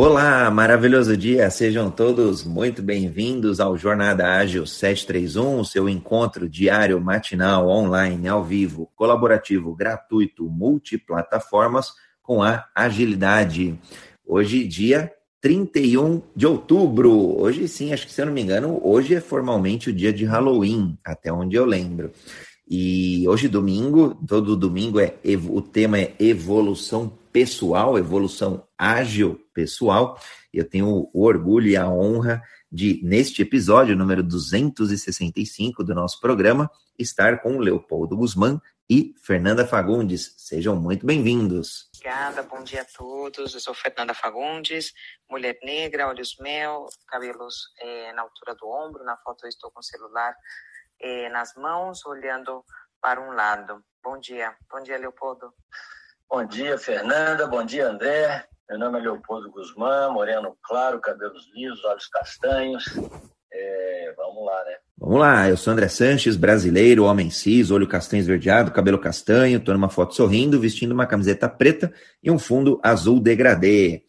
Olá, maravilhoso dia. Sejam todos muito bem-vindos ao Jornada Ágil 731, seu encontro diário, matinal, online, ao vivo, colaborativo, gratuito, multiplataformas com a agilidade. Hoje, dia 31 de outubro. Hoje sim, acho que se eu não me engano, hoje é formalmente o dia de Halloween, até onde eu lembro. E hoje, domingo, todo domingo é o tema é evolução pessoal, evolução ágil pessoal. Eu tenho o orgulho e a honra de, neste episódio número 265 do nosso programa, estar com Leopoldo Guzmán e Fernanda Fagundes. Sejam muito bem-vindos. Obrigada, bom dia a todos. Eu sou Fernanda Fagundes, mulher negra, olhos mel, cabelos é, na altura do ombro. Na foto eu estou com o celular é, nas mãos, olhando para um lado. Bom dia. Bom dia, Leopoldo. Bom dia, Fernanda. Bom dia, André. Meu nome é Leopoldo Guzmán, moreno claro, cabelos lisos, olhos castanhos. É, vamos lá, né? Vamos lá, eu sou André Sanches, brasileiro, homem cis, olho castanho esverdeado, cabelo castanho, tô numa foto sorrindo, vestindo uma camiseta preta e um fundo azul degradê.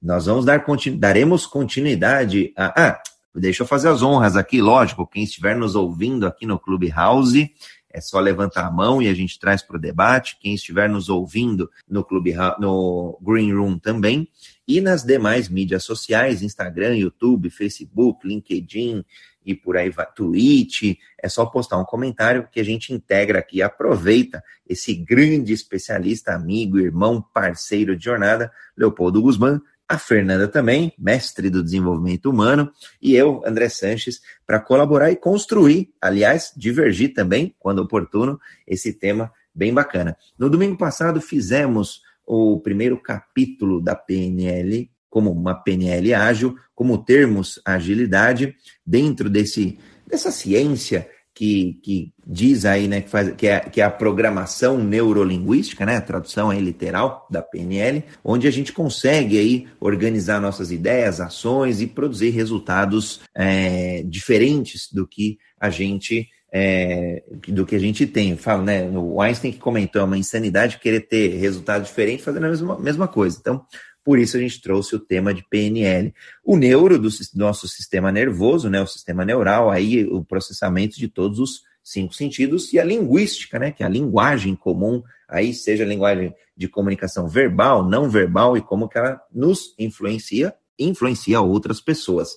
Nós vamos dar continu... daremos continuidade a... Ah, deixa eu fazer as honras aqui, lógico, quem estiver nos ouvindo aqui no Clubhouse, é só levantar a mão e a gente traz para o debate. Quem estiver nos ouvindo no Clube, no Green Room também. E nas demais mídias sociais, Instagram, YouTube, Facebook, LinkedIn e por aí vai, Twitch, é só postar um comentário que a gente integra aqui, aproveita esse grande especialista, amigo, irmão, parceiro de jornada, Leopoldo Guzmán, a Fernanda também, mestre do desenvolvimento humano, e eu, André Sanches, para colaborar e construir, aliás, divergir também, quando oportuno, esse tema bem bacana. No domingo passado fizemos o primeiro capítulo da PNL, como uma PNL ágil, como termos agilidade dentro desse dessa ciência que, que diz aí, né, que, faz, que, é, que é a programação neurolinguística, né, a tradução aí literal da PNL, onde a gente consegue aí organizar nossas ideias, ações e produzir resultados é, diferentes do que a gente é, do que a gente tem. Eu falo, né? O Einstein que comentou, é uma insanidade querer ter resultado diferente fazendo a mesma, mesma coisa. Então, por isso a gente trouxe o tema de PNL. O neuro do nosso sistema nervoso, né, o sistema neural, aí o processamento de todos os cinco sentidos e a linguística, né, que é a linguagem comum, aí seja a linguagem de comunicação verbal, não verbal e como que ela nos influencia, influencia outras pessoas.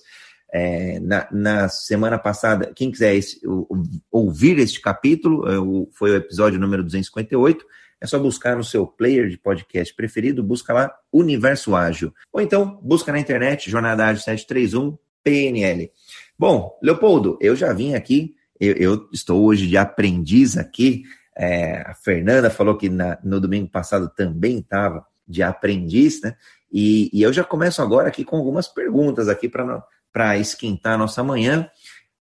É, na, na, semana passada, quem quiser esse, ouvir este capítulo, é, foi o episódio número 258, é só buscar no seu player de podcast preferido, busca lá Universo Ágil. Ou então, busca na internet Jornada Ágil 731 PNL. Bom, Leopoldo, eu já vim aqui, eu, eu estou hoje de aprendiz aqui. É, a Fernanda falou que na, no domingo passado também estava de aprendiz, né? E, e, eu já começo agora aqui com algumas perguntas aqui para esquentar a nossa manhã.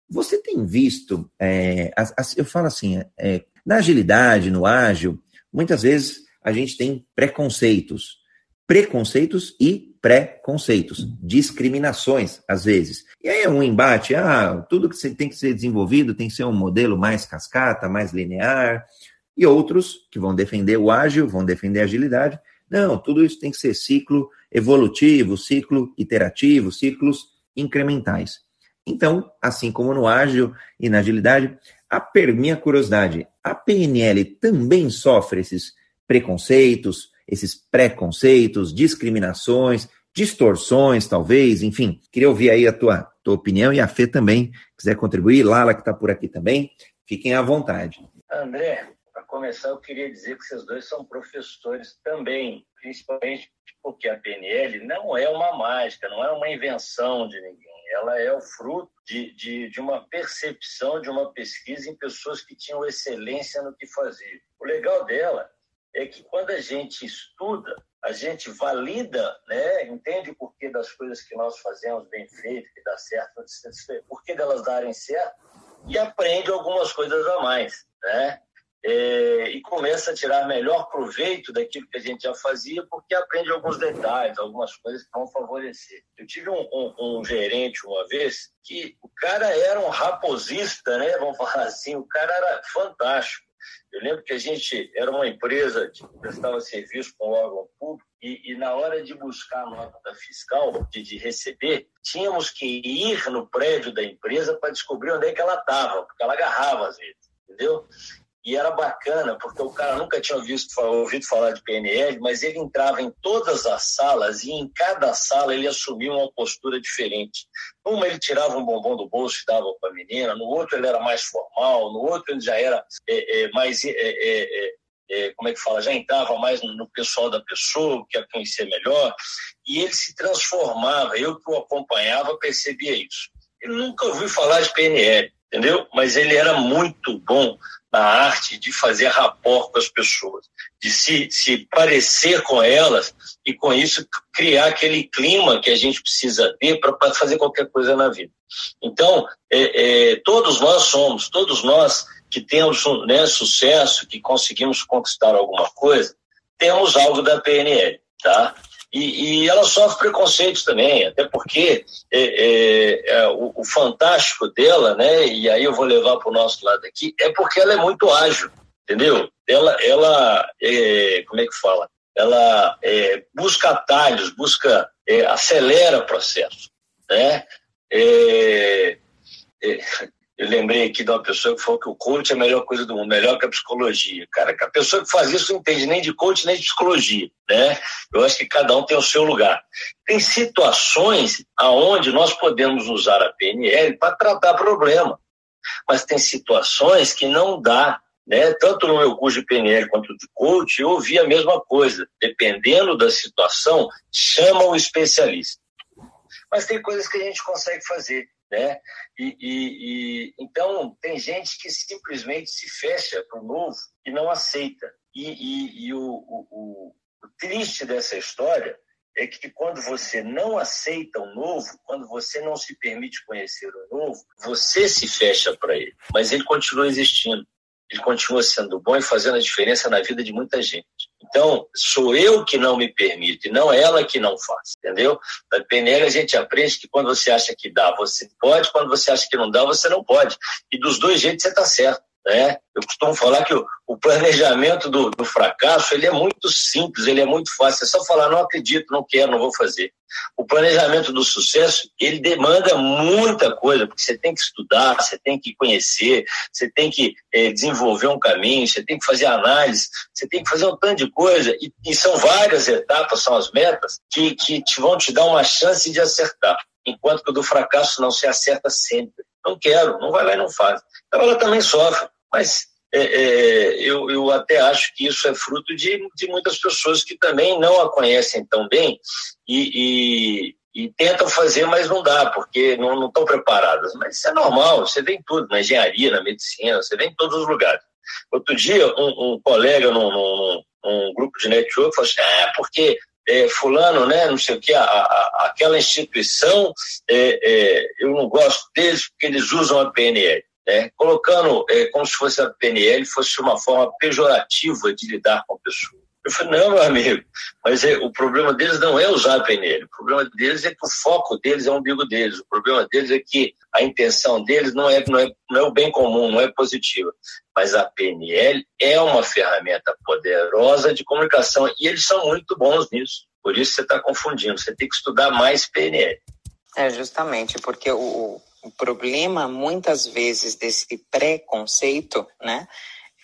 Você tem visto, é, as, as, eu falo assim, é, na agilidade, no ágil, muitas vezes a gente tem preconceitos, preconceitos e pré-conceitos, discriminações, às vezes. E aí é um embate, ah, tudo que tem que ser desenvolvido tem que ser um modelo mais cascata, mais linear, e outros que vão defender o ágil, vão defender a agilidade. Não, tudo isso tem que ser ciclo evolutivo, ciclo iterativo, ciclos incrementais. Então, assim como no ágil e na agilidade, a per minha curiosidade, a PNL também sofre esses preconceitos, esses preconceitos, discriminações, distorções, talvez, enfim. Queria ouvir aí a tua, tua opinião e a Fê também, quiser contribuir, Lala que está por aqui também, fiquem à vontade. André, para começar, eu queria dizer que vocês dois são professores também, principalmente porque a PNL não é uma mágica, não é uma invenção de ninguém ela é o fruto de, de, de uma percepção, de uma pesquisa em pessoas que tinham excelência no que faziam. O legal dela é que quando a gente estuda, a gente valida, né, entende o porquê das coisas que nós fazemos bem feito, que dá certo, porquê delas darem certo, e aprende algumas coisas a mais, né? É, e começa a tirar melhor proveito daquilo que a gente já fazia, porque aprende alguns detalhes, algumas coisas que vão favorecer. Eu tive um, um, um gerente uma vez que o cara era um raposista, né? Vamos falar assim, o cara era fantástico. Eu lembro que a gente era uma empresa que prestava serviço com órgão público e, e, na hora de buscar a nota fiscal, de, de, receber, tínhamos que ir no prédio da empresa para descobrir onde é que ela estava, porque ela agarrava às vezes, entendeu? E era bacana, porque o cara nunca tinha visto, ouvido falar de PNL, mas ele entrava em todas as salas e em cada sala ele assumia uma postura diferente. Numa ele tirava um bombom do bolso e dava para a menina, no outro ele era mais formal, no outro ele já era é, é, mais é, é, é, como é que fala, já entrava mais no, pessoal da pessoa, que a conhecia melhor, e ele se transformava. Eu que o acompanhava percebia isso. Ele nunca ouviu falar de PNL, entendeu? Mas ele era muito bom na arte de fazer rapport com as pessoas, de se, se parecer com elas e, com isso, criar aquele clima que a gente precisa ter para fazer qualquer coisa na vida. Então, é, é, todos nós somos, todos nós que temos né, sucesso, que conseguimos conquistar alguma coisa, temos algo da PNL, tá? E, e ela sofre preconceitos também, até porque é, é, é, o, o, fantástico dela, né? E aí eu vou levar para o nosso lado aqui, é porque ela é muito ágil, entendeu? Ela, ela é, como é que fala? Ela é, busca atalhos, busca, é, acelera processo, né? É, eu lembrei aqui de uma pessoa que falou que o coach é a melhor coisa do mundo, melhor que a psicologia. Cara, a pessoa que faz isso não entende nem de coach nem de psicologia, né? Eu acho que cada um tem o seu lugar. Tem situações aonde nós podemos usar a PNL para tratar problema, mas tem situações que não dá. Né? Tanto no meu curso de PNL quanto de coach, eu ouvi a mesma coisa. Dependendo da situação, chama o especialista. Mas tem coisas que a gente consegue fazer né? E, e, e, então tem gente que simplesmente se fecha para o novo e não aceita. E, e o, o, o, triste dessa história é que quando você não aceita o novo, quando você não se permite conhecer o novo, você se fecha para ele, mas ele continua existindo. Ele continua sendo bom e fazendo a diferença na vida de muita gente. Então, sou eu que não me permito, e não ela que não faz, entendeu? Na PNL a gente aprende que quando você acha que dá, você pode, quando você acha que não dá, você não pode. E dos dois jeitos você está certo. Né? Eu costumo falar que o, o planejamento do, do, fracasso ele é muito simples, ele é muito fácil. É só falar, não acredito, não quero, não vou fazer. O planejamento do sucesso, ele demanda muita coisa, porque você tem que estudar, você tem que conhecer, você tem que é, desenvolver um caminho, você tem que fazer análise, você tem que fazer um tanto de coisa. E, e são várias etapas, são as metas, que, que te vão te dar uma chance de acertar. Enquanto que o do fracasso não se acerta sempre. Não quero, não vai lá e não faz. Então ela também sofre mas é, é, eu, eu, até acho que isso é fruto de, de, muitas pessoas que também não a conhecem tão bem e, e, e tentam fazer, mas não dá, porque não, estão preparadas. Mas isso é normal, você vê em tudo, na engenharia, na medicina, você vê em todos os lugares. Outro dia, um, um colega num, num, num, grupo de network falou assim: é, porque é, fulano, né, não sei o que, a, a, aquela instituição, é, é, eu não gosto deles porque eles usam a PNL né, colocando é, como se fosse a PNL fosse uma forma pejorativa de lidar com a pessoa. Eu falei, não, meu amigo, mas é, o problema deles não é usar a PNL, o problema deles é que o foco deles é o umbigo deles, o problema deles é que a intenção deles não é, não é, não é o bem comum, não é positiva. Mas a PNL é uma ferramenta poderosa de comunicação e eles são muito bons nisso. Por isso você está confundindo, você tem que estudar mais PNL. É, justamente, porque o, o problema, muitas vezes, desse preconceito, né,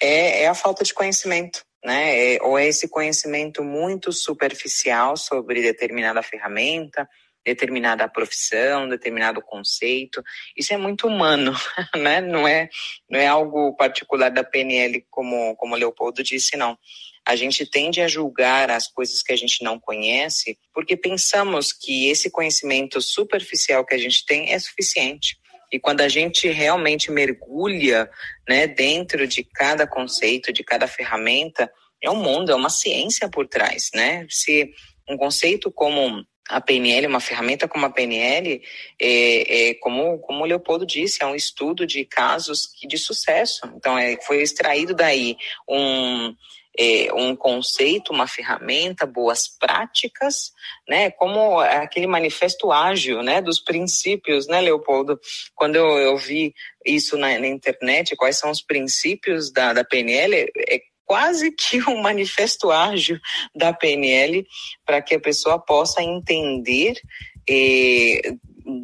é, é a falta de conhecimento. Né? É, ou é esse conhecimento muito superficial sobre determinada ferramenta, determinada profissão, determinado conceito. Isso é muito humano, né? Não é, não é algo particular da PNL, como, como o Leopoldo disse, não. A gente tende a julgar as coisas que a gente não conhece porque pensamos que esse conhecimento superficial que a gente tem é suficiente. E quando a gente realmente mergulha né, dentro de cada conceito, de cada ferramenta, é um mundo, é uma ciência por trás. Né? Se um conceito como a PNL, uma ferramenta como a PNL, é, é, como, como o Leopoldo disse, é um estudo de casos de sucesso. Então, é, foi extraído daí um, é, um conceito, uma ferramenta, boas práticas, né? Como aquele manifesto ágil, né? Dos princípios, né, Leopoldo? Quando eu, eu vi isso na, na, internet, quais são os princípios da, da PNL, é, quase que um manifesto ágil da PNL para que a pessoa possa entender eh,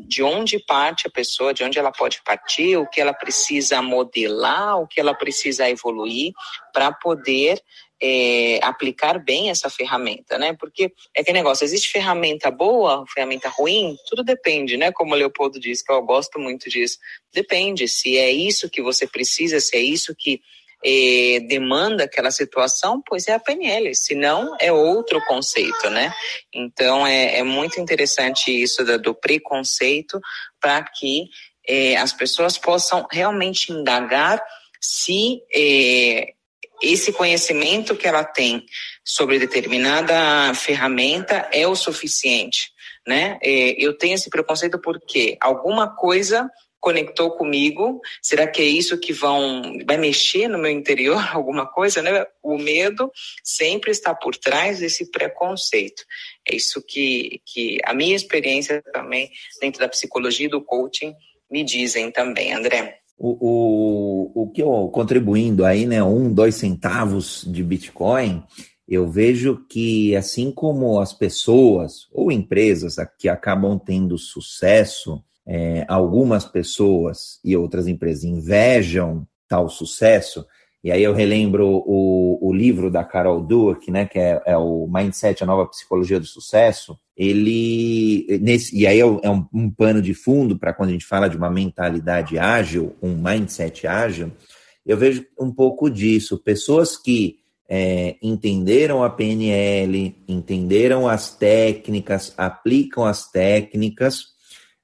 de onde parte a pessoa, de onde ela pode partir, o que ela precisa modelar, o que ela precisa evoluir para poder é, aplicar bem essa ferramenta, né? Porque é que negócio, existe ferramenta boa, ferramenta ruim? Tudo depende, né? Como o Leopoldo disse, que eu gosto muito disso. Depende se é isso que você precisa, se é isso que é, demanda aquela situação, pois é a PNL, se não é outro conceito, né? Então é, é muito interessante isso do, do preconceito para que é, as pessoas possam realmente indagar se é, esse conhecimento que ela tem sobre determinada ferramenta é o suficiente, né? É, eu tenho esse preconceito porque alguma coisa conectou comigo. Será que é isso que vão vai mexer no meu interior alguma coisa, né? O medo sempre está por trás desse preconceito. É isso que que a minha experiência também dentro da psicologia e do coaching me dizem também, André. O, o, o que eu contribuindo aí, né, um, dois centavos de Bitcoin, eu vejo que assim como as pessoas ou empresas que acabam tendo sucesso, é, algumas pessoas e outras empresas invejam tal sucesso, e aí eu relembro o, o livro da Carol Dweck, né, que é, é, o Mindset, a nova psicologia do sucesso. Ele, nesse, e aí é, é um, um pano de fundo para quando a gente fala de uma mentalidade ágil, um mindset ágil, eu vejo um pouco disso. Pessoas que é, entenderam a PNL, entenderam as técnicas, aplicam as técnicas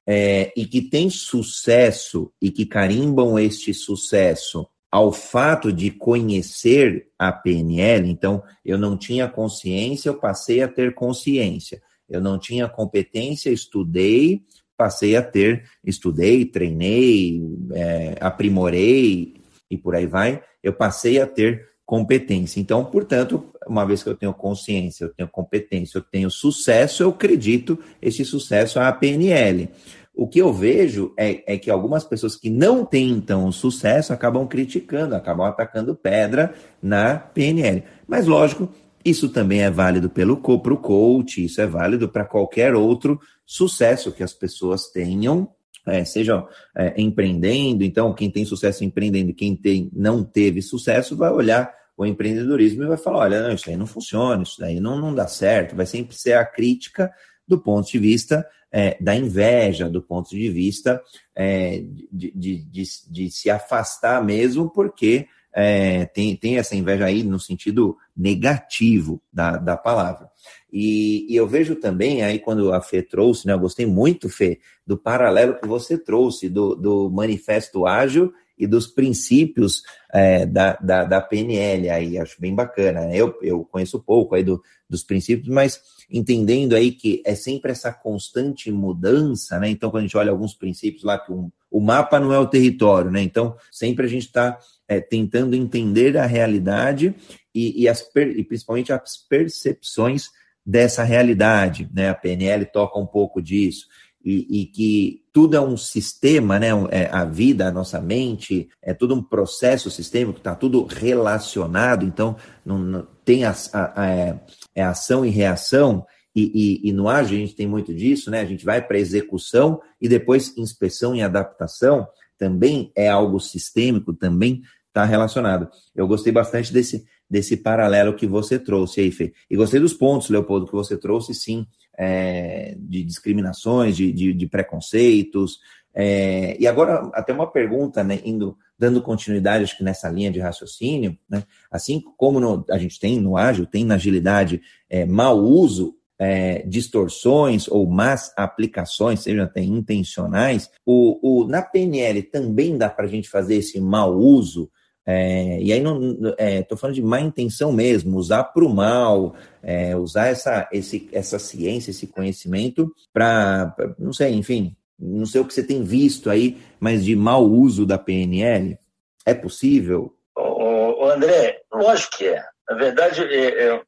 é, e que têm sucesso e que carimbam este sucesso ao fato de conhecer a PNL, então eu não tinha consciência, eu passei a ter consciência. Eu não tinha competência, estudei, passei a ter, estudei, treinei, é, aprimorei e por aí vai, eu passei a ter competência. Então, portanto, uma vez que eu tenho consciência, eu tenho competência, eu tenho sucesso, eu acredito esse sucesso à PNL. O que eu vejo é, é, que algumas pessoas que não tentam sucesso acabam criticando, acabam atacando pedra na PNL. Mas, lógico, isso também é válido pelo para o coach, isso é válido para qualquer outro sucesso que as pessoas tenham, é, sejam é, empreendendo. Então, quem tem sucesso empreendendo, quem tem, não teve sucesso, vai olhar o empreendedorismo e vai falar: olha, não, isso aí não funciona, isso aí não, não dá certo. Vai sempre ser a crítica do ponto de vista é, da inveja, do ponto de vista é, de, de, de, de, se afastar mesmo, porque é, tem, tem essa inveja aí no sentido negativo da, da palavra. E, e, eu vejo também, aí quando a Fê trouxe, né, eu gostei muito, Fê, do paralelo que você trouxe do, do manifesto ágil e dos princípios é, da, da, da, PNL aí, acho bem bacana. Eu, eu conheço pouco aí do, dos princípios, mas entendendo aí que é sempre essa constante mudança, né? Então, quando a gente olha alguns princípios lá, que um, o mapa não é o território, né? Então, sempre a gente está é, tentando entender a realidade e, e, as, e principalmente as percepções dessa realidade, né? A PNL toca um pouco disso. E, e, que tudo é um sistema, né? É a vida, a nossa mente, é tudo um processo sistêmico, está tudo relacionado, então não, não tem a, a, a, é, é ação e reação, e, e, e, no ágil a gente tem muito disso, né? A gente vai para execução e depois inspeção e adaptação também é algo sistêmico, também está relacionado. Eu gostei bastante desse, desse paralelo que você trouxe aí, Fê. E gostei dos pontos, Leopoldo, que você trouxe, sim, é, de discriminações, de, de, de preconceitos. É, e agora, até uma pergunta, né, indo dando continuidade, acho que nessa linha de raciocínio, né? assim como no, a gente tem no ágil, tem na agilidade é, mau uso, é, distorções ou más aplicações, sejam até intencionais, o, o, na PNL também dá para a gente fazer esse mau uso, é, e aí estou é, falando de má intenção mesmo, usar para o mal, é, usar essa, esse, essa ciência, esse conhecimento para, não sei, enfim, não sei o que você tem visto aí, mas de mau uso da PNL? É possível? O, André, lógico que é. Na verdade, é, é,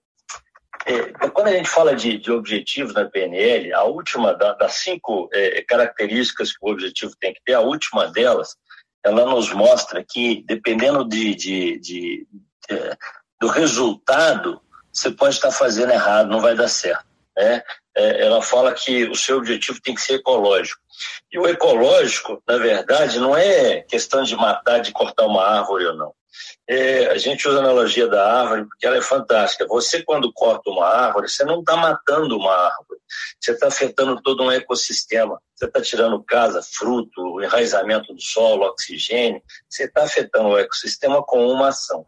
é, quando a gente fala de, de objetivos na PNL, a última da, das cinco características que o objetivo tem que ter, a última delas, ela nos mostra que, dependendo de, de, de, de do resultado, você pode estar fazendo errado, não vai dar certo. Né? É, ela fala que o seu objetivo tem que ser ecológico. E o ecológico, na verdade, não é questão de matar, de cortar uma árvore ou não. É, a gente usa a analogia da árvore porque ela é fantástica. Você, quando corta uma árvore, você não está matando uma árvore, você está afetando todo um ecossistema. Você está tirando casa, fruto, enraizamento do solo, oxigênio. Você está afetando o ecossistema com uma ação.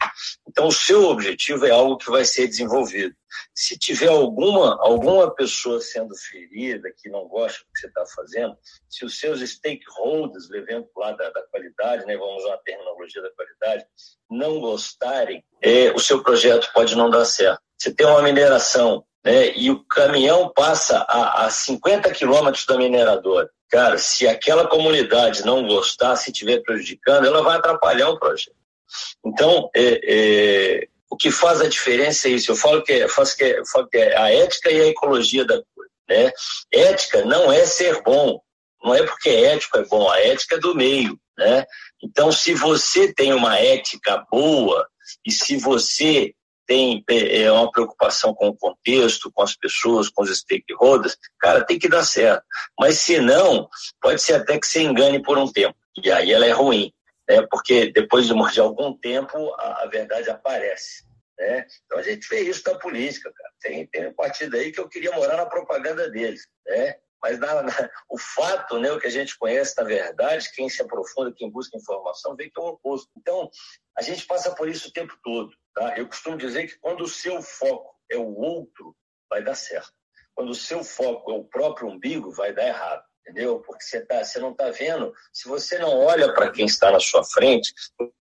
Então, o seu objetivo é algo que vai ser desenvolvido. Se tiver alguma, alguma pessoa sendo ferida, que não gosta do que você está fazendo, se os seus stakeholders, levando lá da, da qualidade, né, vamos usar a terminologia da qualidade, não gostarem, é, o seu projeto pode não dar certo. Você tem uma mineração né, e o caminhão passa a, a 50 quilômetros da mineradora. Cara, se aquela comunidade não gostar, se estiver prejudicando, ela vai atrapalhar o projeto. Então, é, é, o que faz a diferença é isso. Eu falo que, eu faço que, eu falo que é a ética e a ecologia da coisa. Né? Ética não é ser bom, não é porque ético é bom, a ética é do meio. Né? Então, se você tem uma ética boa e se você tem é, uma preocupação com o contexto, com as pessoas, com os stakeholders, cara, tem que dar certo. Mas se não, pode ser até que você engane por um tempo. E aí ela é ruim, né? porque depois de algum tempo a, a verdade aparece. Né? Então a gente vê isso da política, cara. Tem, tem um partido aí que eu queria morar na propaganda deles. Né? Mas na, na, o fato, né, o que a gente conhece na verdade, quem se aprofunda, quem busca informação, vê que é o oposto. Então, a gente passa por isso o tempo todo. Tá? Eu costumo dizer que quando o seu foco é o outro, vai dar certo. Quando o seu foco é o próprio umbigo, vai dar errado. Entendeu? Porque você, tá, você não está vendo. Se você não olha para quem está na sua frente,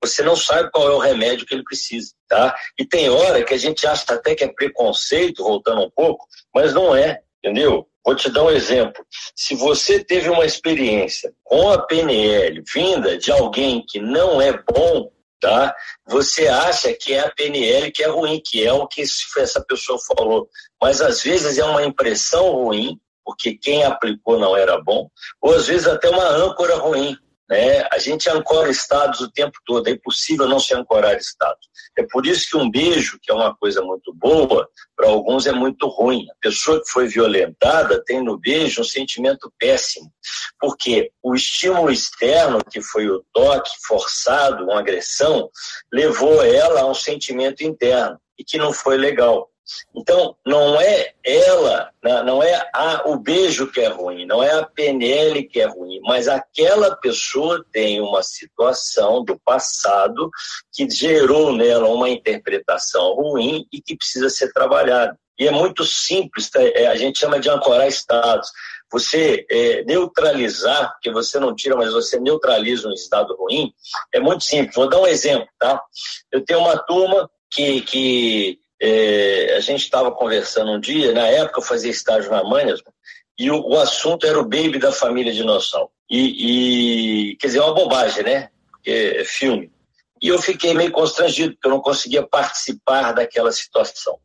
você não sabe qual é o remédio que ele precisa, tá? E tem hora que a gente acha até que é preconceito, voltando um pouco, mas não é, entendeu? Vou te dar um exemplo. Se você teve uma experiência com a PNL vinda de alguém que não é bom, tá? Você acha que é a PNL que é ruim, que é o que essa pessoa falou. Mas às vezes é uma impressão ruim, porque quem aplicou não era bom, ou às vezes até uma âncora ruim. Né? A gente ancora estados o tempo todo, é impossível não se ancorar estados. É por isso que um beijo, que é uma coisa muito boa, para alguns é muito ruim. A pessoa que foi violentada tem no beijo um sentimento péssimo, porque o estímulo externo, que foi o toque forçado, uma agressão, levou ela a um sentimento interno e que não foi legal. Então, não é ela, né, não é a, o beijo que é ruim, não é a PNL que é ruim, mas aquela pessoa tem uma situação do passado que gerou nela uma interpretação ruim e que precisa ser trabalhada. E é muito simples, tá? é, a gente chama de ancorar estados. Você é, neutralizar, porque você não tira, mas você neutraliza um estado ruim, é muito simples. Vou dar um exemplo, tá? Eu tenho uma turma que, que é, a gente estava conversando um dia, na época eu fazia estágio na Manhas, e o, o, assunto era o baby da família dinossauro. E, e, quer dizer, é uma bobagem, né? Porque é filme. E eu fiquei meio constrangido, porque eu não conseguia participar daquela situação.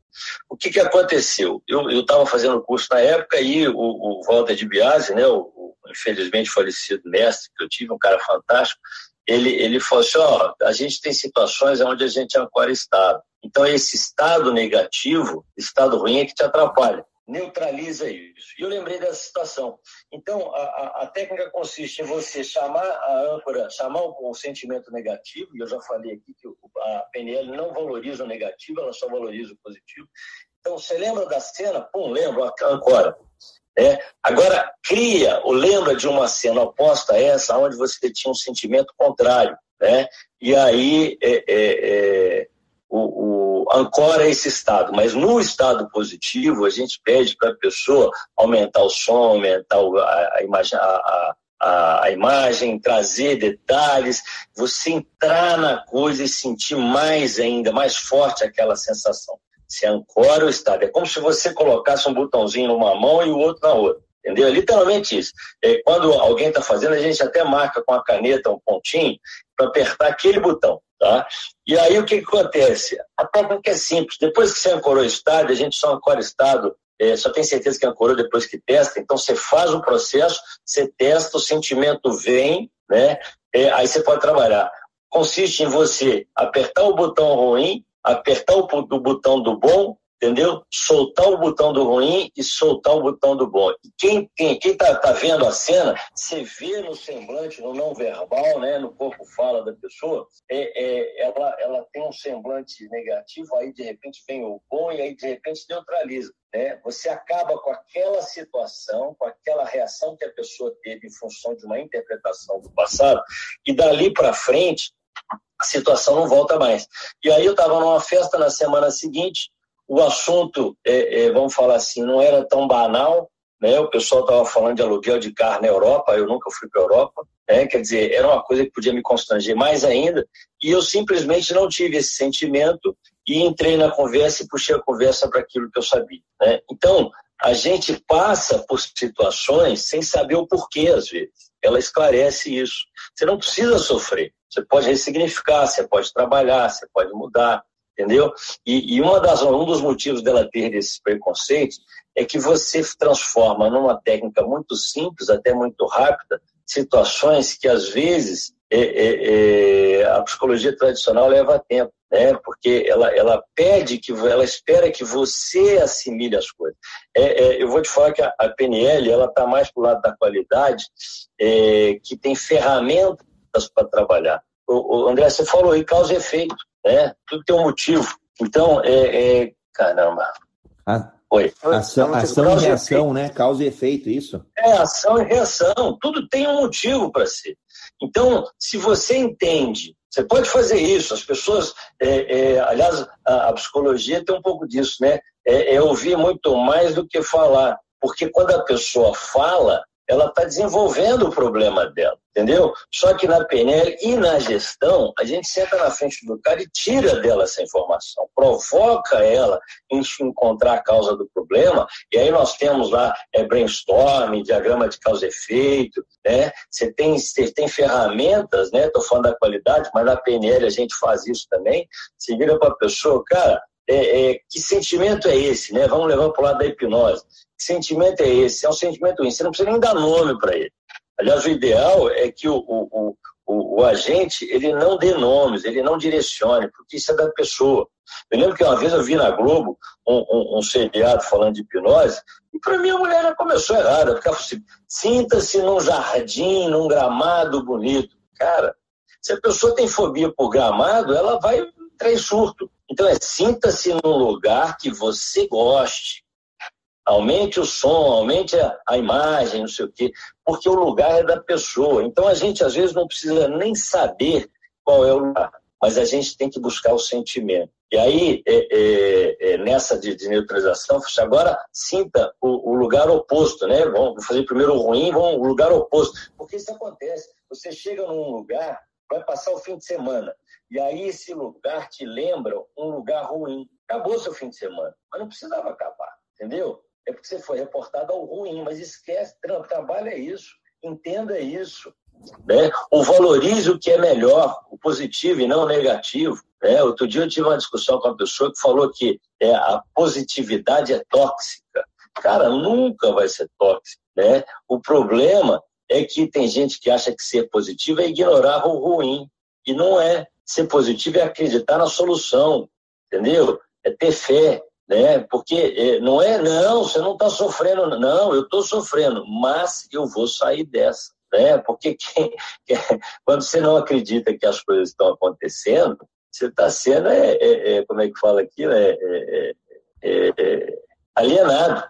O que, que aconteceu? Eu estava fazendo curso na época e o, o Walter de Biasi, né, o, o, infelizmente falecido mestre que eu tive, um cara fantástico, ele, ele falou assim, ó, a gente tem situações onde a gente ancora estado. Então, esse estado negativo, estado ruim, é que te atrapalha. Neutraliza isso. E eu lembrei dessa situação. Então, a, a, a, técnica consiste em você chamar a âncora, chamar o, o, sentimento negativo, e eu já falei aqui que a PNL não valoriza o negativo, ela só valoriza o positivo. Então, você lembra da cena? Pum, lembro, ancora. É. Agora, cria ou lembra de uma cena oposta a essa, onde você tinha um sentimento contrário. Né? E aí, é, é, é o, o, ancora esse estado. Mas no estado positivo, a gente pede para a pessoa aumentar o som, aumentar a, a, imagem, a, a, a, imagem, trazer detalhes, você entrar na coisa e sentir mais ainda, mais forte aquela sensação. Você ancora o estado. É como se você colocasse um botãozinho numa mão e o outro na outra. Entendeu? É literalmente isso. É, quando alguém está fazendo, a gente até marca com a caneta um pontinho para apertar aquele botão. Tá? E aí o que, que acontece? A técnica é simples. Depois que você ancorou o estado, a gente só ancora estado, é, só tem certeza que ancorou depois que testa. Então você faz o processo, você testa, o sentimento vem, né? É, aí você pode trabalhar. Consiste em você apertar o botão ruim apertar o, o botão do bom entendeu? Soltar o botão do ruim e soltar o botão do bom. E quem quem tá, tá vendo a cena, você vê no semblante, no não verbal, né, no corpo fala da pessoa, é, é, ela ela tem um semblante negativo, aí de repente vem o bom e aí de repente neutraliza. Né? Você acaba com aquela situação, com aquela reação que a pessoa teve em função de uma interpretação do passado, e dali para frente a situação não volta mais. E aí eu estava numa festa na semana seguinte, o assunto, é, é, vamos falar assim, não era tão banal, né? O pessoal estava falando de aluguel de carro na Europa, eu nunca fui para a Europa, né? Quer dizer, era uma coisa que podia me constranger mais ainda, e eu simplesmente não tive esse sentimento e entrei na conversa e puxei a conversa para aquilo que eu sabia, né? Então, a gente passa por situações sem saber o porquê, às vezes. Ela esclarece isso. Você não precisa sofrer. Você pode ressignificar, você pode trabalhar, você pode mudar, entendeu? E, e uma das, um dos motivos dela ter esses preconceitos é que você transforma numa técnica muito simples, até muito rápida, situações que às vezes é, é, é, a psicologia tradicional leva tempo, né? Porque ela, ela pede que ela espera que você assimile as coisas. É, é, eu vou te falar que a, a PNL ela está mais para o lado da qualidade, é, que tem ferramentas para trabalhar. O, o André, você falou aí causa e efeito né? Tudo tem um motivo. Então, é, é caramba. Ah, Oi. Ação, ação e reação, né? Causa e efeito, isso? É, ação e reação. Tudo tem um motivo para ser. Então, se você entende, você pode fazer isso. As pessoas, é, é, aliás, a, a, psicologia tem um pouco disso, né? É, é ouvir muito mais do que falar. Porque quando a pessoa fala, ela está desenvolvendo o problema dela, entendeu? Só que na PNL e na gestão, a gente senta na frente do cara e tira dela essa informação, provoca ela em encontrar a causa do problema, e aí nós temos lá é, brainstorming, diagrama de causa e efeito, né? Você tem, você tem ferramentas, né? Estou falando da qualidade, mas na PNL a gente faz isso também. Você vira para a pessoa, cara, é, é, que sentimento é esse, né? Vamos levar para o lado da hipnose. Que sentimento é esse? É um sentimento ruim. Você não precisa nem dar nome para ele. Aliás, o ideal é que o, o, o, o, agente ele não dê nomes, ele não direcione, porque isso é da pessoa. Eu lembro que uma vez eu vi na Globo um, um, um seriado falando de hipnose, e para mim a mulher já começou errada, porque ela falou assim: sinta-se num jardim, num gramado bonito. Cara, se a pessoa tem fobia por gramado, ela vai ter surto. Então é sinta-se num lugar que você goste, aumente o som, aumente a, a, imagem, não sei o quê, porque o lugar é da pessoa. Então a gente às vezes não precisa nem saber qual é o lugar, mas a gente tem que buscar o sentimento. E aí, é, é, é, nessa de, de, neutralização, agora sinta o, o, lugar oposto, né? Vamos fazer primeiro o ruim, vamos o lugar oposto. Porque isso acontece. Você chega num lugar, vai passar o fim de semana, e aí esse lugar te lembra um lugar ruim. Acabou seu fim de semana, mas não precisava acabar, entendeu? é porque você foi reportado ao ruim, mas esquece, trabalha isso, entenda isso. Né? O valorize o que é melhor, o positivo e não o negativo. Né? Outro dia eu tive uma discussão com uma pessoa que falou que é, a positividade é tóxica. Cara, nunca vai ser tóxica. Né? O problema é que tem gente que acha que ser positivo é ignorar o ruim. E não é. Ser positivo é acreditar na solução, entendeu? É ter fé, né? Porque é, não é, não, você não está sofrendo, não, eu estou sofrendo, mas eu vou sair dessa, né? Porque quem, quando você não acredita que as coisas estão acontecendo, você está sendo, é, é, é, como é que fala aqui, é, é, é, alienado,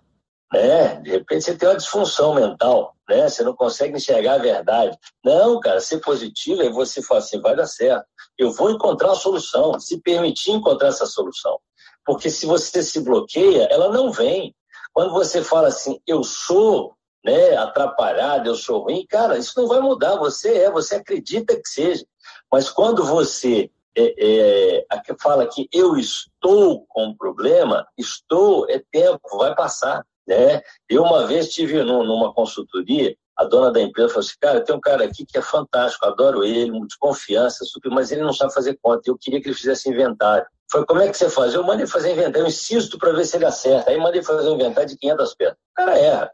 né? De repente você tem uma disfunção mental, né? Você não consegue enxergar a verdade. Não, cara, ser positivo é você falar assim, vai dar certo. Eu vou encontrar uma solução, se permitir encontrar essa solução. Porque se você se bloqueia, ela não vem. Quando você fala assim, eu sou né, atrapalhado, eu sou ruim, cara, isso não vai mudar. Você é, você acredita que seja. Mas quando você é, é, fala que eu estou com um problema, estou é tempo, vai passar. Né? Eu uma vez tive numa consultoria, a dona da empresa falou assim, cara, tem um cara aqui que é fantástico, adoro ele, muito confiança, super, mas ele não sabe fazer conta. Eu queria que ele fizesse inventário. Foi, como é que você faz? Eu mandei fazer inventário, eu insisto para ver se ele acerta. Aí mandei fazer um inventário de 500 peças. O cara erra.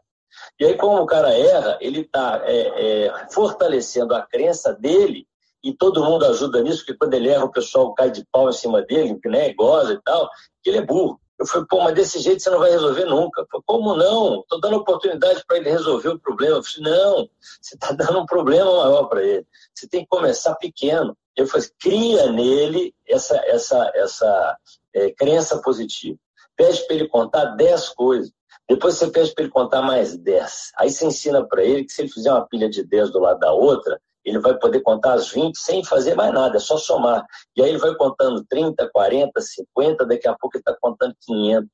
E aí, como o cara erra, ele está é, é, fortalecendo a crença dele e todo mundo ajuda nisso, porque quando ele erra, o pessoal cai de pau em cima dele, né, goza e tal, que ele é burro. Eu falei, pô, mas desse jeito você não vai resolver nunca. Falei, como não? Estou dando oportunidade para ele resolver o problema. Eu falei, não, você está dando um problema maior para ele. Você tem que começar pequeno. Eu falei, cria nele essa, essa, essa é, crença positiva. Pede para ele contar 10 coisas. Depois você pede para ele contar mais 10. Aí você ensina para ele que se ele fizer uma pilha de 10 do lado da outra, ele vai poder contar as 20 sem fazer mais nada, é só somar. E aí ele vai contando 30, 40, 50, daqui a pouco ele está contando 500.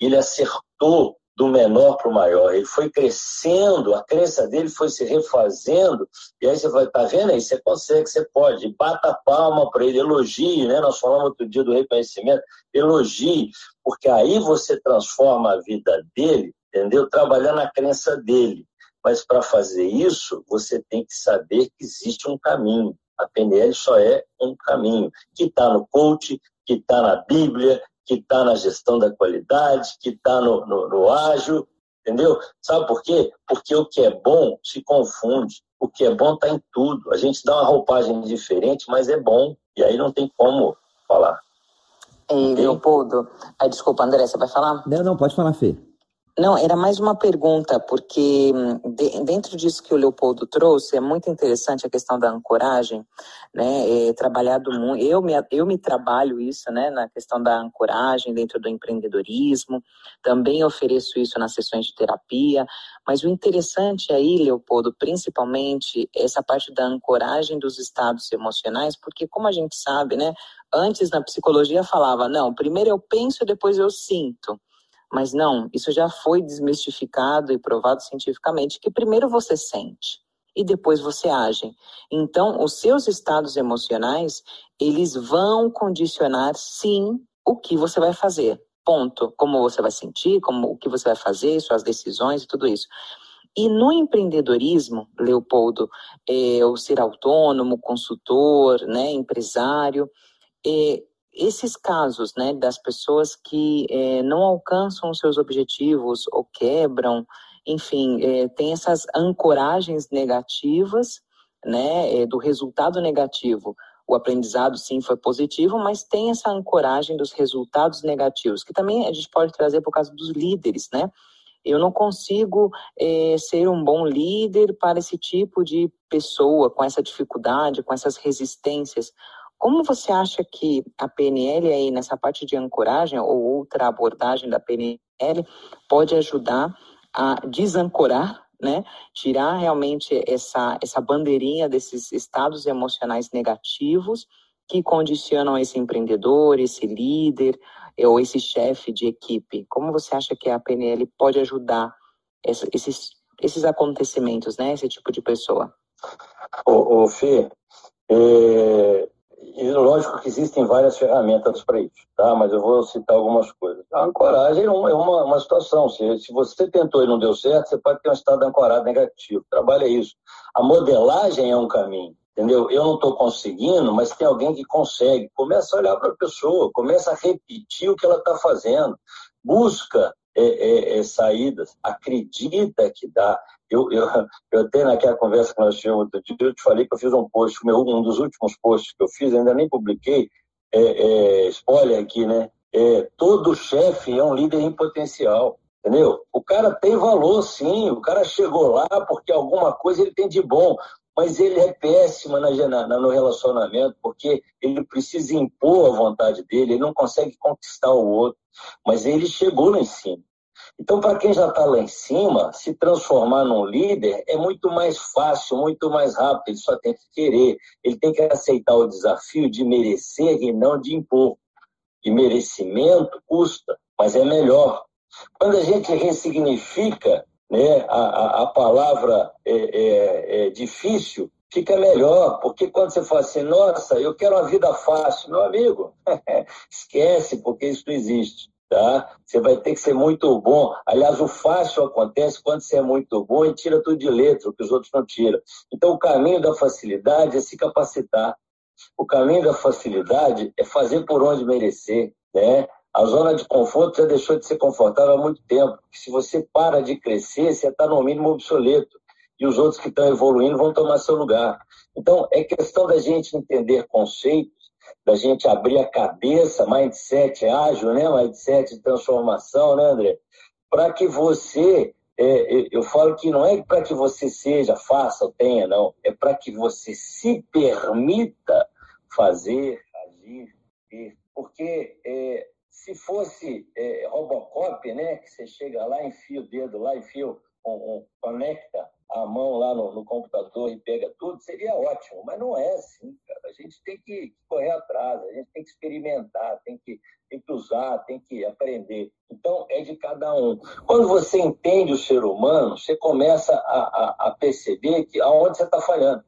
Ele acertou do menor para o maior. Ele foi crescendo, a crença dele foi se refazendo, e aí você vai, tá vendo aí? Você consegue, você pode. Bata a palma para ele, elogie, né? Nós falamos outro dia do reconhecimento, elogie, porque aí você transforma a vida dele, entendeu? Trabalhando a crença dele. Mas para fazer isso, você tem que saber que existe um caminho. A PNL só é um caminho, que está no coach, que está na Bíblia, que está na gestão da qualidade, que está no, no, no ágil, entendeu? Sabe por quê? Porque o que é bom se confunde. O que é bom está em tudo. A gente dá uma roupagem diferente, mas é bom. E aí não tem como falar. Ei, Leopoldo. Ai, desculpa, André, você vai falar? Não, não, pode falar, Fê. Não, era mais uma pergunta, porque hum, de, dentro disso que o Leopoldo trouxe, é muito interessante a questão da ancoragem, né? É, trabalhado muito, eu me, eu me trabalho isso, né, na questão da ancoragem dentro do empreendedorismo, também ofereço isso nas sessões de terapia, mas o interessante aí, Leopoldo, principalmente essa parte da ancoragem dos estados emocionais, porque como a gente sabe, né, antes na psicologia falava, não, primeiro eu penso, depois eu sinto. Mas não, isso já foi desmistificado e provado cientificamente que primeiro você sente e depois você age. Então, os seus estados emocionais, eles vão condicionar sim o que você vai fazer. Ponto. Como você vai sentir, como o que você vai fazer, suas decisões e tudo isso. E no empreendedorismo, Leopoldo, é, o ser autônomo, consultor, né, empresário, é, esses casos né, das pessoas que é, não alcançam os seus objetivos ou quebram, enfim, é, tem essas ancoragens negativas né, é, do resultado negativo. O aprendizado, sim, foi positivo, mas tem essa ancoragem dos resultados negativos, que também a gente pode trazer por causa dos líderes, né? Eu não consigo é, ser um bom líder para esse tipo de pessoa, com essa dificuldade, com essas resistências. Como você acha que a PNL aí nessa parte de ancoragem ou outra abordagem da PNL pode ajudar a desancorar, né? Tirar realmente essa essa bandeirinha desses estados emocionais negativos que condicionam esse empreendedor, esse líder ou esse chefe de equipe. Como você acha que a PNL pode ajudar esses esses acontecimentos, né? Esse tipo de pessoa. O Fê, é, lógico que existem várias ferramentas para isso, tá? mas eu vou citar algumas coisas. A ancoragem é uma, é uma, uma situação. Se, se você tentou e não deu certo, você pode ter um estado ancorado negativo. Trabalha isso. A modelagem é um caminho. Entendeu? Eu não estou conseguindo, mas tem alguém que consegue. Começa a olhar para a pessoa, começa a repetir o que ela está fazendo. Busca é, é, é, saídas, acredita que dá. Eu, eu, eu até naquela conversa que nós tivemos outro dia, eu te falei que eu fiz um post, meu, um dos últimos posts que eu fiz, ainda nem publiquei, é, é, spoiler aqui, né? Todo chefe é um líder em potencial, entendeu? O cara tem valor, sim, o cara chegou lá porque alguma coisa ele tem de bom, mas ele é péssimo na, na, no relacionamento, porque ele precisa impor a vontade dele, ele não consegue conquistar o outro, mas ele chegou lá em cima. Então, para quem já está lá em cima, se transformar num líder é muito mais fácil, muito mais rápido, ele só tem que querer, ele tem que aceitar o desafio de merecer e não de impor. E merecimento custa, mas é melhor. Quando a gente ressignifica né, a, a palavra é, é, é difícil, fica melhor, porque quando você fala assim, nossa, eu quero uma vida fácil, meu amigo, esquece, porque isso não existe. Tá? Você vai ter que ser muito bom. Aliás, o fácil acontece quando você é muito bom e tira tudo de letra, o que os outros não tiram. Então, o caminho da facilidade é se capacitar. O caminho da facilidade é fazer por onde merecer, né? A zona de conforto já deixou de ser confortável há muito tempo. Se você para de crescer, você está no mínimo obsoleto. e os outros que estão evoluindo vão tomar seu lugar. Então, é questão da gente entender conceitos, da gente abrir a cabeça, mindset ágil, né? mindset de transformação, né, André? Para que você, é, eu falo que não é para que você seja, faça ou tenha, não. É para que você se permita fazer, agir. Porque é, se fosse é, Robocop, né, que você chega lá, enfia o dedo lá, enfia, um, um, conecta a mão lá no, no, computador e pega tudo, seria ótimo, mas não é assim, cara. A gente tem que correr atrás, a gente tem que experimentar, tem que, tem que usar, tem que aprender. Então, é de cada um. Quando você entende o ser humano, você começa a, a, a perceber que aonde você está falhando.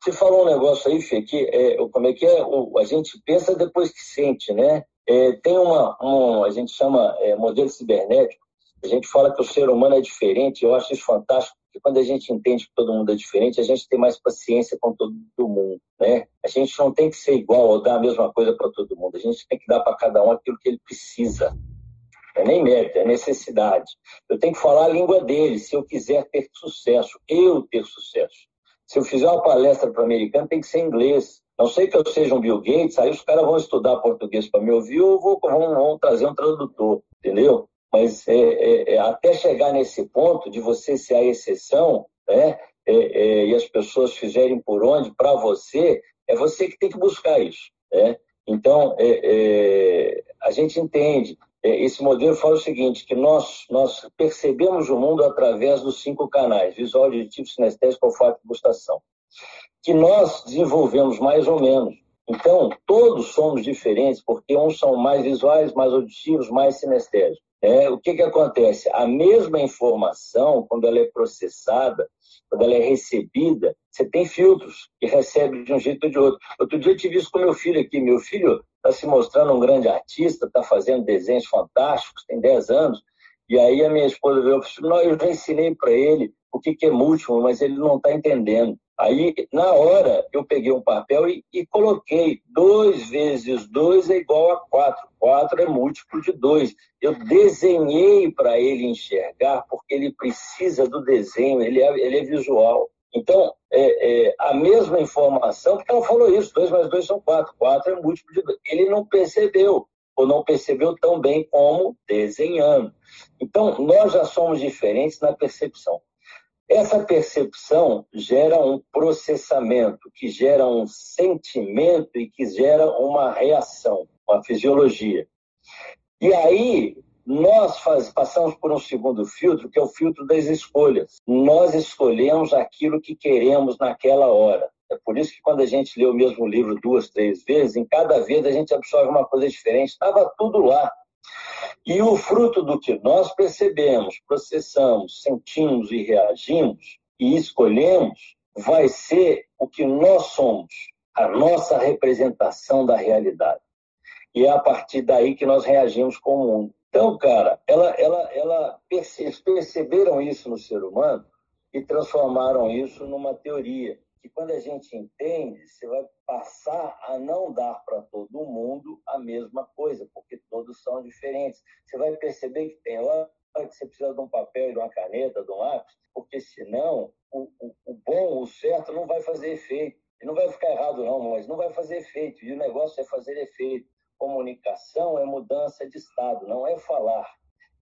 Você falou um negócio aí, Fê, que é, como é que é? O, a gente pensa depois que sente, né? É, tem uma, um, a gente chama é, modelo cibernético, a gente fala que o ser humano é diferente, eu acho isso fantástico, porque quando a gente entende que todo mundo é diferente, a gente tem mais paciência com todo mundo, né? A gente não tem que ser igual ou dar a mesma coisa para todo mundo, a gente tem que dar para cada um aquilo que ele precisa. É nem mérito, é necessidade. Eu tenho que falar a língua dele, se eu quiser ter sucesso, eu ter sucesso. Se eu fizer uma palestra para americano, tem que ser em inglês. Não sei que eu seja um Bill Gates, aí os caras vão estudar português para me ouvir ou vou, vão, vão, trazer um tradutor, entendeu? Mas é, é, é, até chegar nesse ponto de você ser a exceção, né? É, é, e as pessoas fizerem por onde para você, é você que tem que buscar isso. Né? Então, é, a gente entende. Esse modelo fala o seguinte, que nós, nós percebemos o mundo através dos cinco canais, visual, auditivo, sinestésico, olfato e gustação que nós desenvolvemos mais ou menos. Então, todos somos diferentes, porque uns são mais visuais, mais auditivos, mais sinestésicos. É, o que, que acontece? A mesma informação, quando ela é processada, quando ela é recebida, você tem filtros que recebe de um jeito ou de outro. Outro dia eu tive isso com meu filho aqui. Meu filho está se mostrando um grande artista, está fazendo desenhos fantásticos, tem 10 anos. E aí a minha esposa veio e falou: eu já ensinei para ele o que, que é múltiplo, mas ele não está entendendo. Aí, na hora, eu peguei um papel e, e coloquei 2 vezes 2 é igual a 4. 4 é múltiplo de 2. Eu desenhei para ele enxergar, porque ele precisa do desenho, ele é, ele é visual. Então, é, é, a mesma informação, porque ela falou isso, 2 mais 2 são 4, 4 é múltiplo de 2. Ele não percebeu, ou não percebeu tão bem como desenhando. Então, nós já somos diferentes na percepção. Essa percepção gera um processamento, que gera um sentimento e que gera uma reação, uma fisiologia. E aí, nós faz, passamos por um segundo filtro, que é o filtro das escolhas. Nós escolhemos aquilo que queremos naquela hora. É por isso que quando a gente lê o mesmo livro duas, três vezes, em cada vez a gente absorve uma coisa diferente. Estava tudo lá. E o fruto do que nós percebemos, processamos, sentimos e reagimos e escolhemos vai ser o que nós somos, a nossa representação da realidade. E é a partir daí que nós reagimos com o mundo. Então, cara, ela, ela, ela perceberam isso no ser humano e transformaram isso numa teoria que quando a gente entende, você vai passar a não dar para todo mundo a mesma coisa, porque todos são diferentes. Você vai perceber que tem lá que você precisa de um papel, de uma caneta, de um lápis, porque senão o, o, o bom, o certo não vai fazer efeito. E não vai ficar errado não, mas não vai fazer efeito. E o negócio é fazer efeito. Comunicação é mudança de estado, não é falar.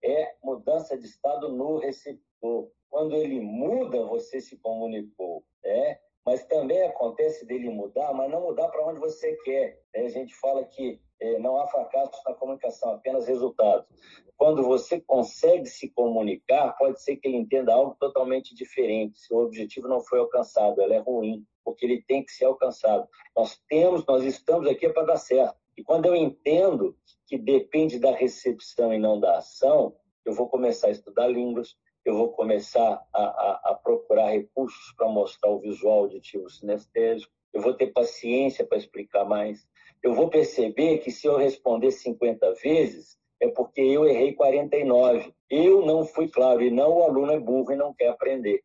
É mudança de estado no receptor. Quando ele muda, você se comunicou. É mas também acontece dele mudar, mas não mudar para onde você quer. A gente fala que é, não há fracasso na comunicação, apenas resultados. Quando você consegue se comunicar, pode ser que ele entenda algo totalmente diferente. Se o objetivo não foi alcançado, ela é ruim, porque ele tem que ser alcançado. Nós temos, nós estamos aqui para dar certo. E quando eu entendo que depende da recepção e não da ação, eu vou começar a estudar línguas, eu vou começar a, a, a procurar recursos para mostrar o visual auditivo sinestésico, eu vou ter paciência para explicar mais, eu vou perceber que se eu responder 50 vezes, é porque eu errei 49. Eu não fui claro, e não o aluno é burro e não quer aprender.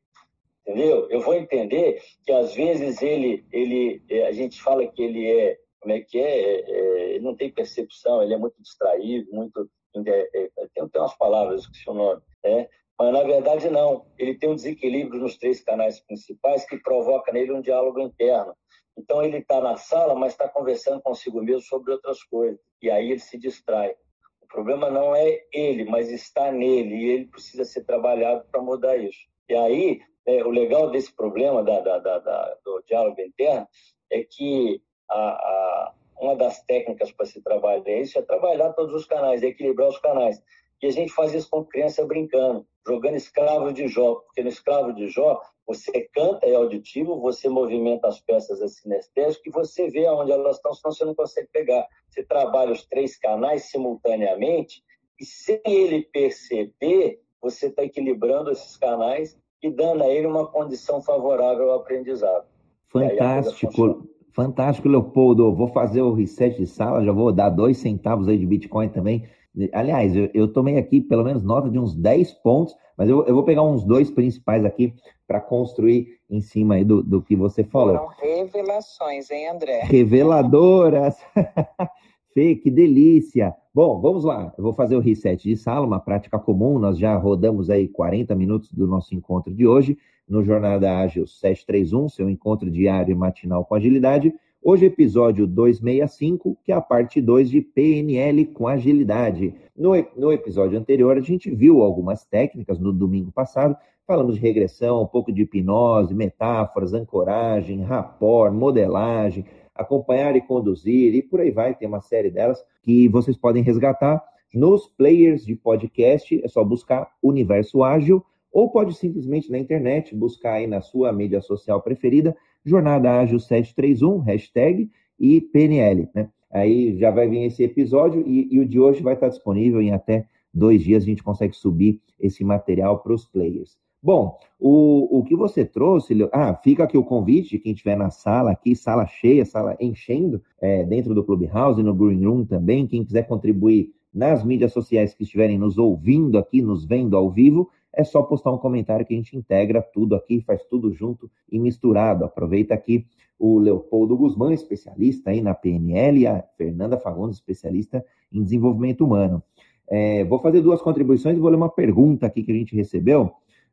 Entendeu? Eu vou entender que às vezes ele, ele a gente fala que ele é, como é que é, é, é ele não tem percepção, ele é muito distraído, muito. É, é, tem, tem umas palavras, que o nome. Né? Mas, na verdade, não. Ele tem um desequilíbrio nos três canais principais que provoca nele um diálogo interno. Então, ele está na sala, mas está conversando consigo mesmo sobre outras coisas. E aí ele se distrai. O problema não é ele, mas está nele. E ele precisa ser trabalhado para mudar isso. E aí, é, o legal desse problema da, da, da, da, do diálogo interno é que a, a, uma das técnicas para se trabalhar isso é trabalhar todos os canais, equilibrar os canais. E a gente faz isso com criança brincando, jogando escravo de Jó, porque no escravo de Jó você canta, é auditivo, você movimenta as peças é sinestésico e você vê aonde elas estão, senão você não consegue pegar. Você trabalha os três canais simultaneamente e sem ele perceber, você está equilibrando esses canais e dando a ele uma condição favorável ao aprendizado. Fantástico, fantástico, Leopoldo. Vou fazer o reset de sala, já vou dar dois centavos aí de Bitcoin também. Aliás, eu, eu tomei aqui pelo menos nota de uns 10 pontos, mas eu, eu vou pegar uns dois principais aqui para construir em cima aí do, do que você falou. Foram revelações, hein, André? Reveladoras! Fê, que delícia! Bom, vamos lá. Eu vou fazer o reset de sala, uma prática comum. Nós já rodamos aí 40 minutos do nosso encontro de hoje no Jornada Ágil 731, seu encontro diário e matinal com agilidade. Hoje, episódio 265, que é a parte 2 de PNL com agilidade. No, no episódio anterior, a gente viu algumas técnicas no domingo passado. Falamos de regressão, um pouco de hipnose, metáforas, ancoragem, rapport, modelagem, acompanhar e conduzir, e por aí vai, tem uma série delas que vocês podem resgatar nos players de podcast, é só buscar Universo Ágil, ou pode simplesmente na internet buscar aí na sua mídia social preferida, Jornada Ágil 731, hashtag e PNL, né? Aí já vai vir esse episódio e, e o de hoje vai estar disponível em até dois dias, a gente consegue subir esse material para os players. Bom, o, o que você trouxe, ah, fica aqui o convite quem estiver na sala aqui, sala cheia, sala enchendo, é, dentro do Clubhouse, no Green Room também, quem quiser contribuir nas mídias sociais que estiverem nos ouvindo aqui, nos vendo ao vivo, é só postar um comentário que a gente integra tudo aqui, faz tudo junto e misturado. Aproveita aqui o Leopoldo Guzmán, especialista aí na PNL, e a Fernanda Fagundes, especialista em desenvolvimento humano. É, vou fazer duas contribuições e vou ler uma pergunta aqui que a gente recebeu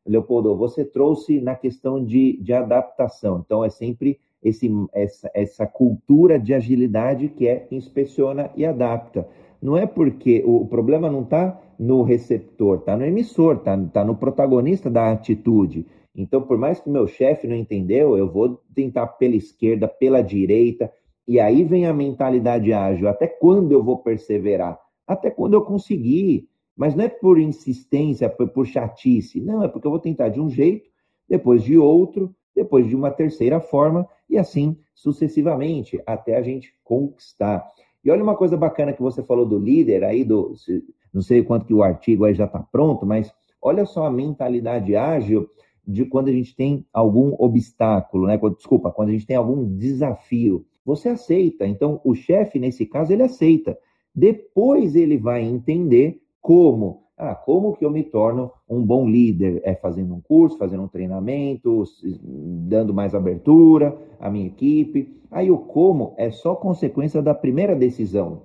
Leopoldo, você trouxe na questão de, de adaptação. Então, é sempre esse, essa, essa cultura de agilidade que é inspeciona e adapta. Não é porque o, problema não está no receptor, está no emissor, está tá no protagonista da atitude. Então, por mais que meu chefe não entendeu, eu vou tentar pela esquerda, pela direita, e aí vem a mentalidade ágil. Até quando eu vou perseverar? Até quando eu conseguir. Mas não é por insistência, por chatice. Não, é porque eu vou tentar de um jeito, depois de outro, depois de uma terceira forma, e assim sucessivamente, até a gente conquistar. E olha uma coisa bacana que você falou do líder aí, do, não sei quanto que o artigo aí já está pronto, mas olha só a mentalidade ágil de quando a gente tem algum obstáculo, né? Desculpa, quando a gente tem algum desafio. Você aceita. Então, o chefe, nesse caso, ele aceita. Depois ele vai entender como? Ah, como que eu me torno um bom líder? É fazendo um curso, fazendo um treinamento, dando mais abertura à minha equipe. Aí o como é só consequência da primeira decisão.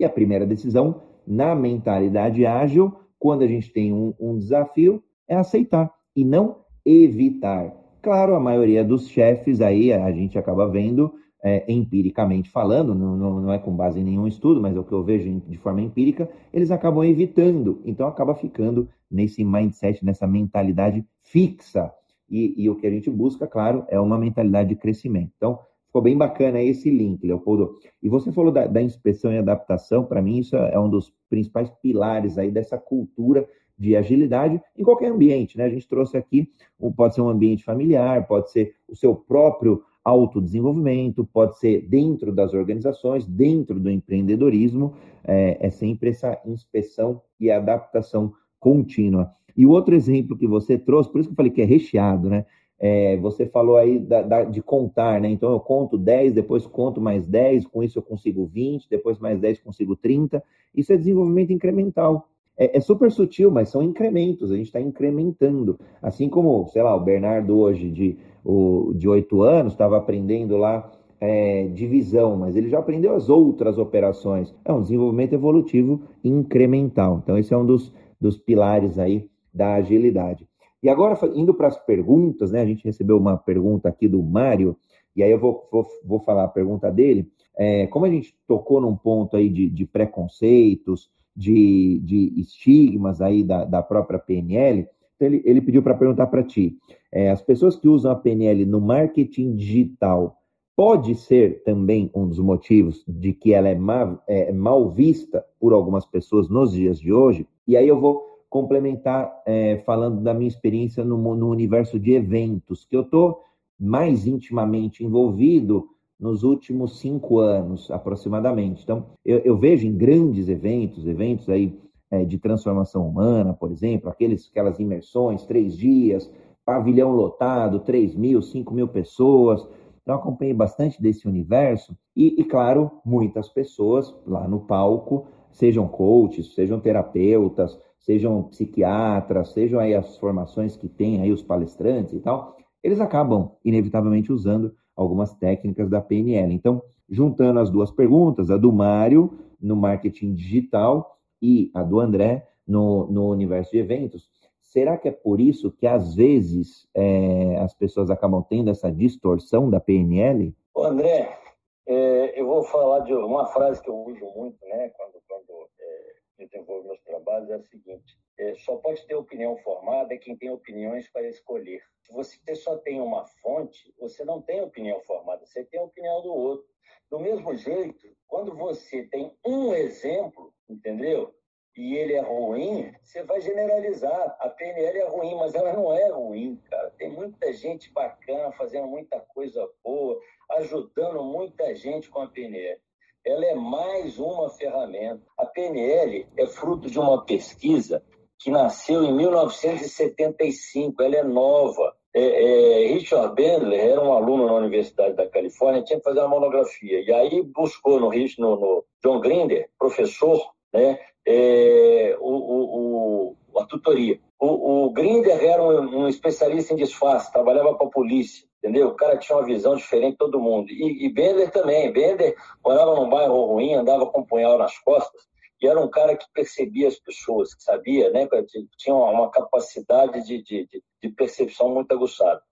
E a primeira decisão, na mentalidade ágil, quando a gente tem um, um desafio, é aceitar e não evitar. Claro, a maioria dos chefes aí a gente acaba vendo é, empiricamente falando, não, não, é com base em nenhum estudo, mas é o que eu vejo de forma empírica, eles acabam evitando. Então acaba ficando nesse mindset, nessa mentalidade fixa. E, e, o que a gente busca, claro, é uma mentalidade de crescimento. Então, ficou bem bacana esse link, Leopoldo. E você falou da, da inspeção e adaptação, para mim isso é um dos principais pilares aí dessa cultura de agilidade em qualquer ambiente, né? A gente trouxe aqui, pode ser um ambiente familiar, pode ser o seu próprio autodesenvolvimento, pode ser dentro das organizações, dentro do empreendedorismo, é, é, sempre essa inspeção e adaptação contínua. E o outro exemplo que você trouxe, por isso que eu falei que é recheado, né? É, você falou aí da, da, de contar, né? Então eu conto 10, depois conto mais 10, com isso eu consigo 20, depois mais 10 consigo 30. Isso é desenvolvimento incremental. É, é super sutil, mas são incrementos, a gente está incrementando. Assim como, sei lá, o Bernardo hoje de o, de oito anos, estava aprendendo lá é, divisão, mas ele já aprendeu as outras operações. É um desenvolvimento evolutivo incremental. Então, esse é um dos, dos pilares aí da agilidade. E agora, indo para as perguntas, né? A gente recebeu uma pergunta aqui do Mário, e aí eu vou, vou, vou falar a pergunta dele. É, como a gente tocou num ponto aí de, de preconceitos, de, de, estigmas aí da, da própria PNL, então ele, ele pediu para perguntar para ti: é, as pessoas que usam a PNL no marketing digital pode ser também um dos motivos de que ela é mal, é, mal vista por algumas pessoas nos dias de hoje? E aí eu vou complementar é, falando da minha experiência no, no universo de eventos, que eu estou mais intimamente envolvido nos últimos cinco anos, aproximadamente. Então, eu, eu vejo em grandes eventos, eventos aí é, de transformação humana, por exemplo, aqueles, aquelas imersões, três dias, pavilhão lotado, três mil, cinco mil pessoas. Então, acompanhei bastante desse universo e, e, claro, muitas pessoas lá no palco, sejam coaches, sejam terapeutas, sejam psiquiatras, sejam aí as formações que tem aí os palestrantes e tal, eles acabam inevitavelmente usando algumas técnicas da PNL. Então, juntando as duas perguntas, a do Mário no marketing digital e a do André no, no universo de eventos, será que é por isso que às vezes é, as pessoas acabam tendo essa distorção da PNL? Ô André, é, eu vou falar de uma frase que eu uso muito, né, quando, quando é, desenvolvo meus trabalhos, é a seguinte: é, só pode ter opinião formada quem tem opiniões para escolher. Se você só tem uma fonte, você não tem opinião formada, você tem a opinião do outro. Do mesmo jeito, quando você tem um exemplo, entendeu? E ele é ruim, você vai generalizar. A PNL é ruim, mas ela não é ruim, cara. Tem muita gente bacana fazendo muita coisa boa, ajudando muita gente com a PNL. Ela é mais uma ferramenta. A PNL é fruto de uma pesquisa que nasceu em 1975, ela é nova. É, é, Richard Bandler era um aluno na Universidade da Califórnia, tinha que fazer uma monografia. E aí buscou no, no, no John Grinder, professor, né, é, o, o, o, a tutoria. O, o Grinder era um, um, especialista em disfarce, trabalhava para a polícia, entendeu? O cara tinha uma visão diferente de todo mundo. E, e Bender também. Bender morava num bairro ruim, andava com um punhal nas costas e era um cara que percebia as pessoas, que sabia, né, tinha uma capacidade de, de, de percepção muito aguçada.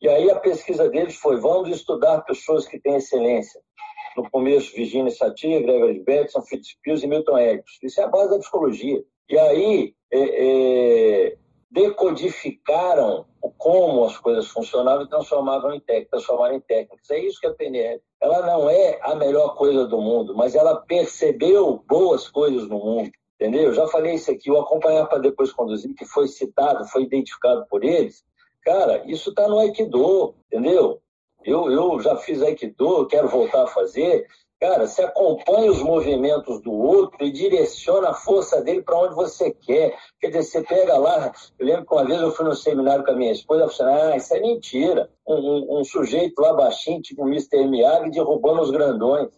E aí a pesquisa deles foi: vamos estudar pessoas que têm excelência. No começo, Virginia Satir, Gregory Bateson, Fitzpiers e Milton Erickson. Isso é a base da psicologia. E aí é, é, decodificaram como as coisas funcionavam e transformavam em técnicas, transformaram em técnicas. É isso que a PNL. Ela não é a melhor coisa do mundo, mas ela percebeu boas coisas no mundo. Entendeu? Já falei isso aqui, o acompanhar para depois conduzir, que foi citado, foi identificado por eles. Cara, isso está no Aikido, entendeu? Eu, eu já fiz Aikido, quero voltar a fazer. Cara, você acompanha os movimentos do outro e direciona a força dele para onde você quer. Quer dizer, você pega lá. Eu lembro que uma vez eu fui no seminário com a minha esposa, ela falou assim, ah, isso é mentira. Um, um, um sujeito lá baixinho, tipo o Mr. Miyagi, derrubando os grandões.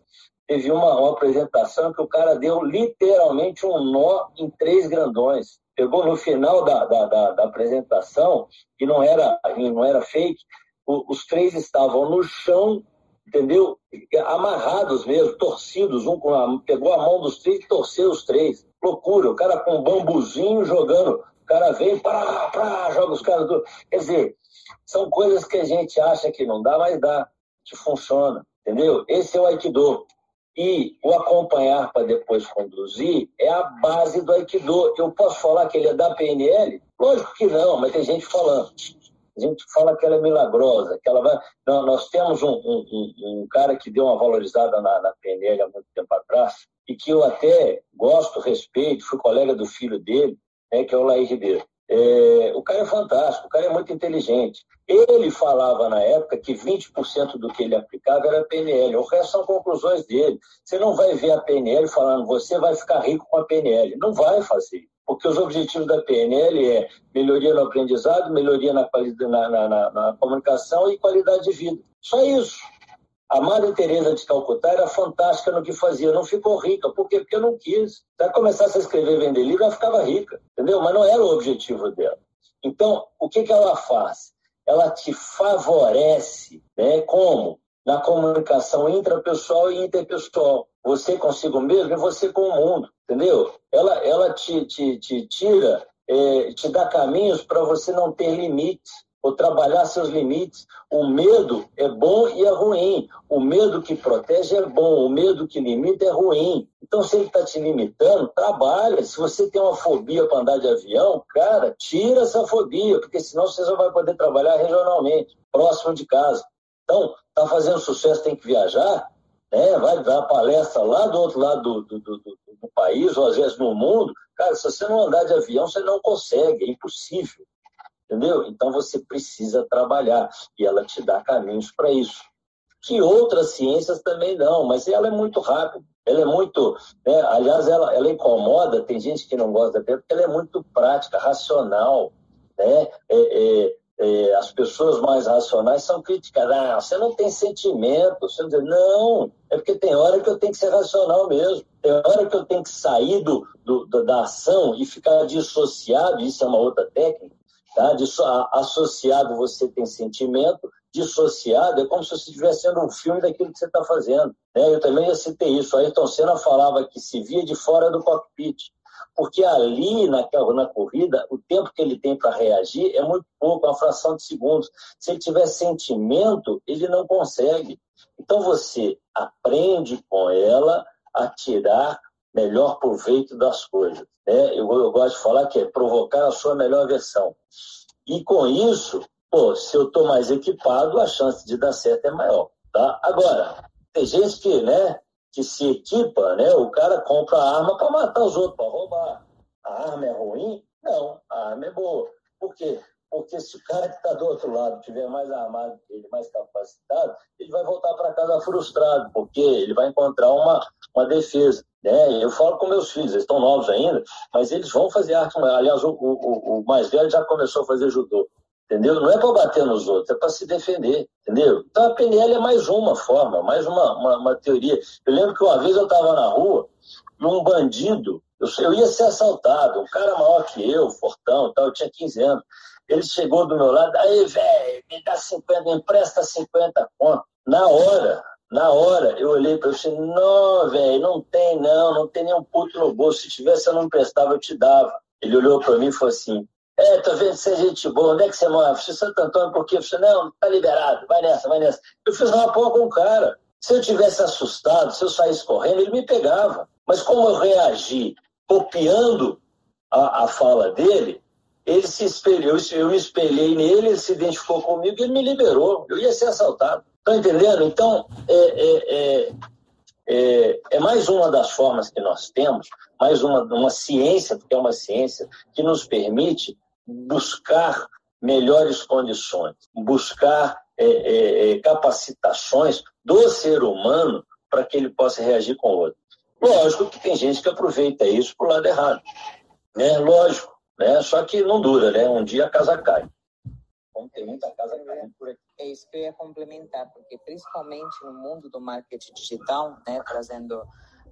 Teve uma, uma apresentação que o cara deu literalmente um nó em três grandões. Pegou no final da, da, da, da apresentação, que não era, não era fake, os três estavam no chão entendeu? Amarrados mesmo, torcidos, um com a, pegou a mão dos três e torceu os três. Loucura, o cara com um bambuzinho jogando, o cara vem, para, joga os caras do. Quer dizer, são coisas que a gente acha que não dá, mas dá, que funciona, entendeu? Esse é o Aikido. E o acompanhar para depois conduzir é a base do Aikido. Eu posso falar que ele é da PNL? Lógico que não, mas tem gente falando. A gente fala que ela é milagrosa, que ela vai. Não, nós temos um, um, um, cara que deu uma valorizada na, na PNL há muito tempo atrás, e que eu até gosto, respeito, fui colega do filho dele, né, que é o Laí Ribeiro. É, o cara é fantástico, o cara é muito inteligente. Ele falava na época que 20% do que ele aplicava era PNL, o resto são conclusões dele. Você não vai ver a PNL falando, você vai ficar rico com a PNL. Não vai fazer porque os objetivos da PNL é melhoria no aprendizado, melhoria na, na, na, na comunicação e qualidade de vida. Só isso. A Madre Teresa de Calcutá era fantástica no que fazia, não ficou rica. Por quê? Porque não quis. Se ela começasse a escrever e vender livro, ela ficava rica, entendeu? Mas não era o objetivo dela. Então, o que, que ela faz? Ela te favorece, né? Como? Na comunicação intrapessoal e interpessoal. Você consigo mesmo e você com o mundo entendeu? Ela, ela te, te, te tira é, te dá caminhos para você não ter limites ou trabalhar seus limites. O medo é bom e é ruim. O medo que protege é bom, o medo que limita é ruim. Então, se ele está te limitando, trabalha. Se você tem uma fobia para andar de avião, cara, tira essa fobia, porque senão você só vai poder trabalhar regionalmente, próximo de casa. Então, está fazendo sucesso, tem que viajar, né? vai dar palestra lá do outro lado do, do, do, do país, ou às vezes no mundo. Cara, se você não andar de avião, você não consegue, é impossível entendeu? Então você precisa trabalhar e ela te dá caminhos para isso. Que outras ciências também não, mas ela é muito rápida, ela é muito, né? aliás, ela, ela incomoda, tem gente que não gosta dela, porque ela é muito prática, racional, né? É, é, é, as pessoas mais racionais são criticadas. Ah, você não tem sentimento. Você não, não, é porque tem hora que eu tenho que ser racional mesmo. Tem hora que eu tenho que sair do, do da ação e ficar dissociado. Isso é uma outra técnica. Tá? associado você tem sentimento, dissociado é como se você estivesse sendo um filme daquilo que você está fazendo. Né? Eu também já citei isso. Ayrton Senna falava que se via de fora do cockpit, porque ali na, na corrida, o tempo que ele tem para reagir é muito pouco, uma fração de segundos. Se ele tiver sentimento, ele não consegue. Então você aprende com ela a tirar melhor proveito das coisas. Né? Eu, eu gosto de falar que é provocar a sua melhor versão. E com isso, pô, se eu estou mais equipado, a chance de dar certo é maior. Tá? Agora, tem gente que, né, que se equipa, né, o cara compra a arma para matar os outros, para roubar. A arma é ruim? Não, a arma é boa. Por quê? Porque se o cara que está do outro lado tiver mais armado ele, mais capacitado, ele vai voltar para casa frustrado, porque ele vai encontrar uma, uma defesa. Né? Eu falo com meus filhos, eles estão novos ainda, mas eles vão fazer arte. Aliás, o, o, o mais velho já começou a fazer judô. Entendeu? Não é para bater nos outros, é para se defender. Entendeu? Então a PNL é mais uma forma, mais uma, uma, uma teoria. Eu lembro que uma vez eu estava na rua e um bandido, eu, eu ia ser assaltado, um cara maior que eu, fortão, tal, eu tinha 15 anos. Ele chegou do meu lado, aí, velho, me dá 50, me empresta 50 conto. Na hora, na hora, eu olhei para ele e falei, não, velho, não tem não, não tem nenhum puto no bolso. Se tivesse, eu não emprestava, eu te dava. Ele olhou para mim e falou assim, é, tô vendo você é gente boa, onde é que você mora? Eu falei, Santo Antônio, por quê? Eu falei, não, tá liberado, vai nessa, vai nessa. Eu fiz uma porra com o cara. Se eu tivesse assustado, se eu saísse correndo, ele me pegava. Mas como eu reagi copiando a, a fala dele, ele se espelhou, eu me espelhei nele, ele se identificou comigo e ele me liberou. Eu ia ser assaltado. Estão entendendo? Então, é, é, é, é, é, mais uma das formas que nós temos, mais uma, uma ciência, porque é uma ciência, que nos permite buscar melhores condições, buscar é, é, é capacitações do ser humano para que ele possa reagir com o outro. Lógico que tem gente que aproveita isso para o lado errado. Né? Lógico, né? só que não dura, né? um dia a casa cai. Como tem muita casa caindo por aqui. É isso que eu ia complementar, porque principalmente no mundo do marketing digital, né, trazendo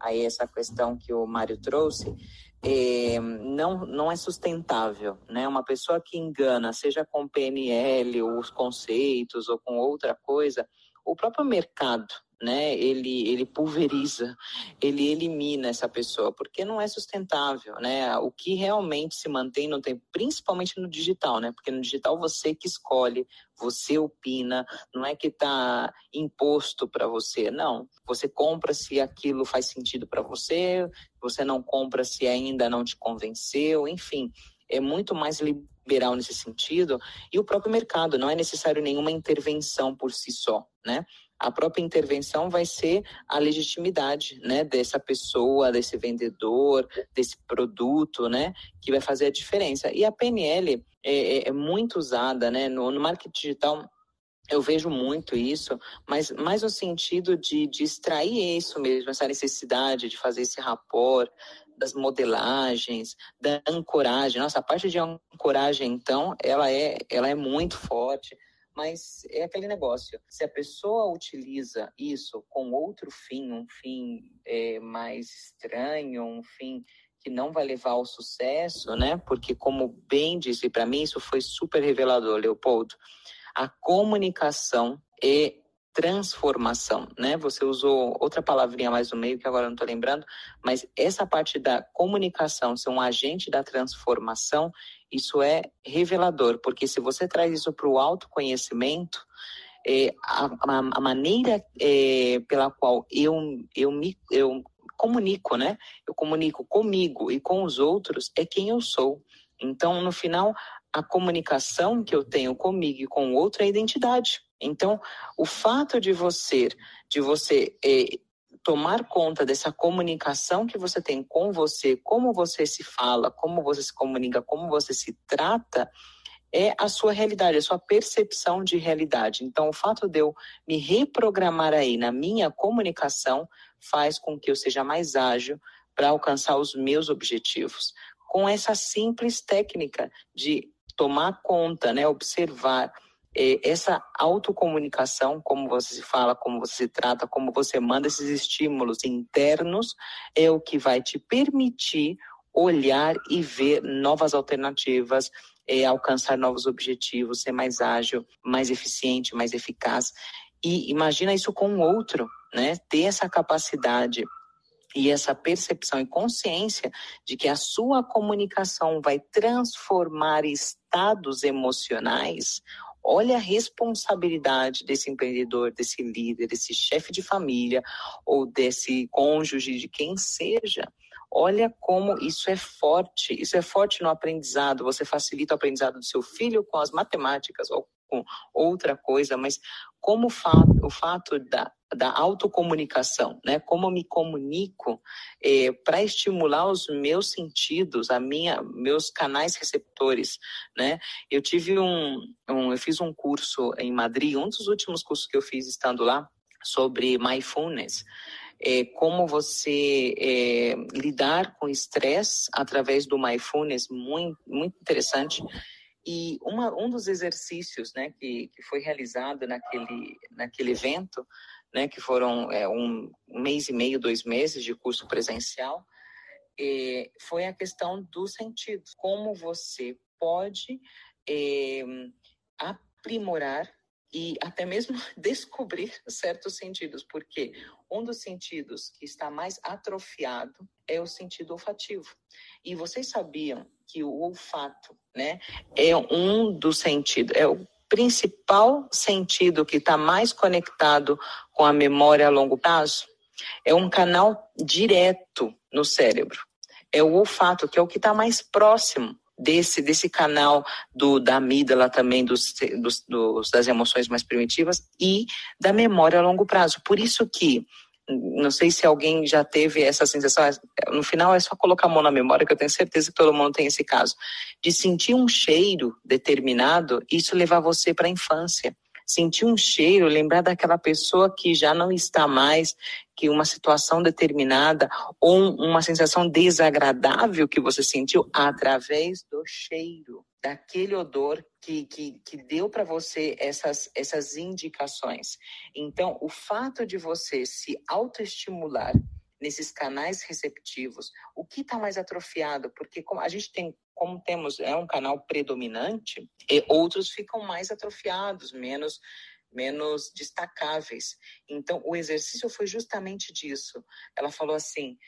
aí essa questão que o Mário trouxe, é, não, não é sustentável, né? Uma pessoa que engana, seja com PNL, ou os conceitos, ou com outra coisa, o próprio mercado, né? Ele, ele pulveriza, ele elimina essa pessoa, porque não é sustentável, né? O que realmente se mantém no tempo, principalmente no digital, né? Porque no digital você que escolhe, você opina, não é que está imposto para você, não. Você compra se aquilo faz sentido para você, você não compra se ainda não te convenceu, enfim, é muito mais liberal nesse sentido. E o próprio mercado, não é necessário nenhuma intervenção por si só, né? a própria intervenção vai ser a legitimidade, né, dessa pessoa, desse vendedor, desse produto, né, que vai fazer a diferença. E a PNL é, é, é muito usada, né, no, no marketing digital. Eu vejo muito isso, mas mais no sentido de, de extrair isso mesmo, essa necessidade de fazer esse rapport, das modelagens, da ancoragem. Nossa, a parte de ancoragem, então, ela é, ela é muito forte mas é aquele negócio. Se a pessoa utiliza isso com outro fim, um fim é, mais estranho, um fim que não vai levar ao sucesso, né? Porque, como bem disse para mim, isso foi super revelador, Leopoldo. A comunicação é transformação, né? Você usou outra palavrinha mais no meio que agora não estou lembrando, mas essa parte da comunicação ser um agente da transformação, isso é revelador, porque se você traz isso para o autoconhecimento, é, a, a, a, maneira é, pela qual eu, eu me eu comunico, né? Eu comunico comigo e com os outros é quem eu sou. Então, no final, a comunicação que eu tenho comigo e com o outro é a identidade. Então, o fato de você, de você é, tomar conta dessa comunicação que você tem com você, como você se fala, como você se comunica, como você se trata, é a sua realidade, a sua percepção de realidade. Então, o fato de eu me reprogramar aí na minha comunicação faz com que eu seja mais ágil para alcançar os meus objetivos. Com essa simples técnica de tomar conta, né, observar essa autocomunicação, como você se fala, como você se trata, como você manda esses estímulos internos, é o que vai te permitir olhar e ver novas alternativas, é, alcançar novos objetivos, ser mais ágil, mais eficiente, mais eficaz. E imagina isso com o outro, né? Ter essa capacidade e essa percepção e consciência de que a sua comunicação vai transformar estados emocionais, olha a responsabilidade desse empreendedor, desse líder, desse chefe de família ou desse cônjuge, de quem seja. Olha como isso é forte. Isso é forte no aprendizado. Você facilita o aprendizado do seu filho com as matemáticas ou com outra coisa, mas como o fato, o fato da, da autocomunicação, né? Como eu me comunico é, para estimular os meus sentidos, a minha, meus canais receptores, né? Eu tive um, um, eu fiz um curso em Madrid, um dos últimos cursos que eu fiz estando lá sobre mindfulness. É, como você é, lidar com estresse através do mindfulness, muito, muito interessante. E uma, um dos exercícios né, que, que foi realizado naquele, naquele evento, né, que foram é, um, mês e meio, dois meses de curso presencial, é, foi a questão dos sentidos. Como você pode é, aprimorar e até mesmo descobrir certos sentidos, porque um dos sentidos que está mais atrofiado é o sentido olfativo. E vocês sabiam que o olfato, né, é um dos sentidos, é o principal sentido que está mais conectado com a memória a longo prazo? É um canal direto no cérebro. É o olfato, que é o que está mais próximo desse, desse canal do, da amígdala também, dos, dos, dos, das emoções mais primitivas e da memória a longo prazo. Por isso que não sei se alguém já teve essa sensação, no final é só colocar a mão na memória, que eu tenho certeza que todo mundo tem esse caso, de sentir um cheiro determinado, isso levar você para a infância. Sentir um cheiro, lembrar daquela pessoa que já não está mais, que uma situação determinada ou uma sensação desagradável que você sentiu através do cheiro daquele odor que, que, que deu para você essas, essas indicações. Então, o fato de você se autoestimular nesses canais receptivos, o que está mais atrofiado? Porque como a gente tem, como temos é um canal predominante, e outros ficam mais atrofiados, menos menos destacáveis. Então, o exercício foi justamente disso. Ela falou assim: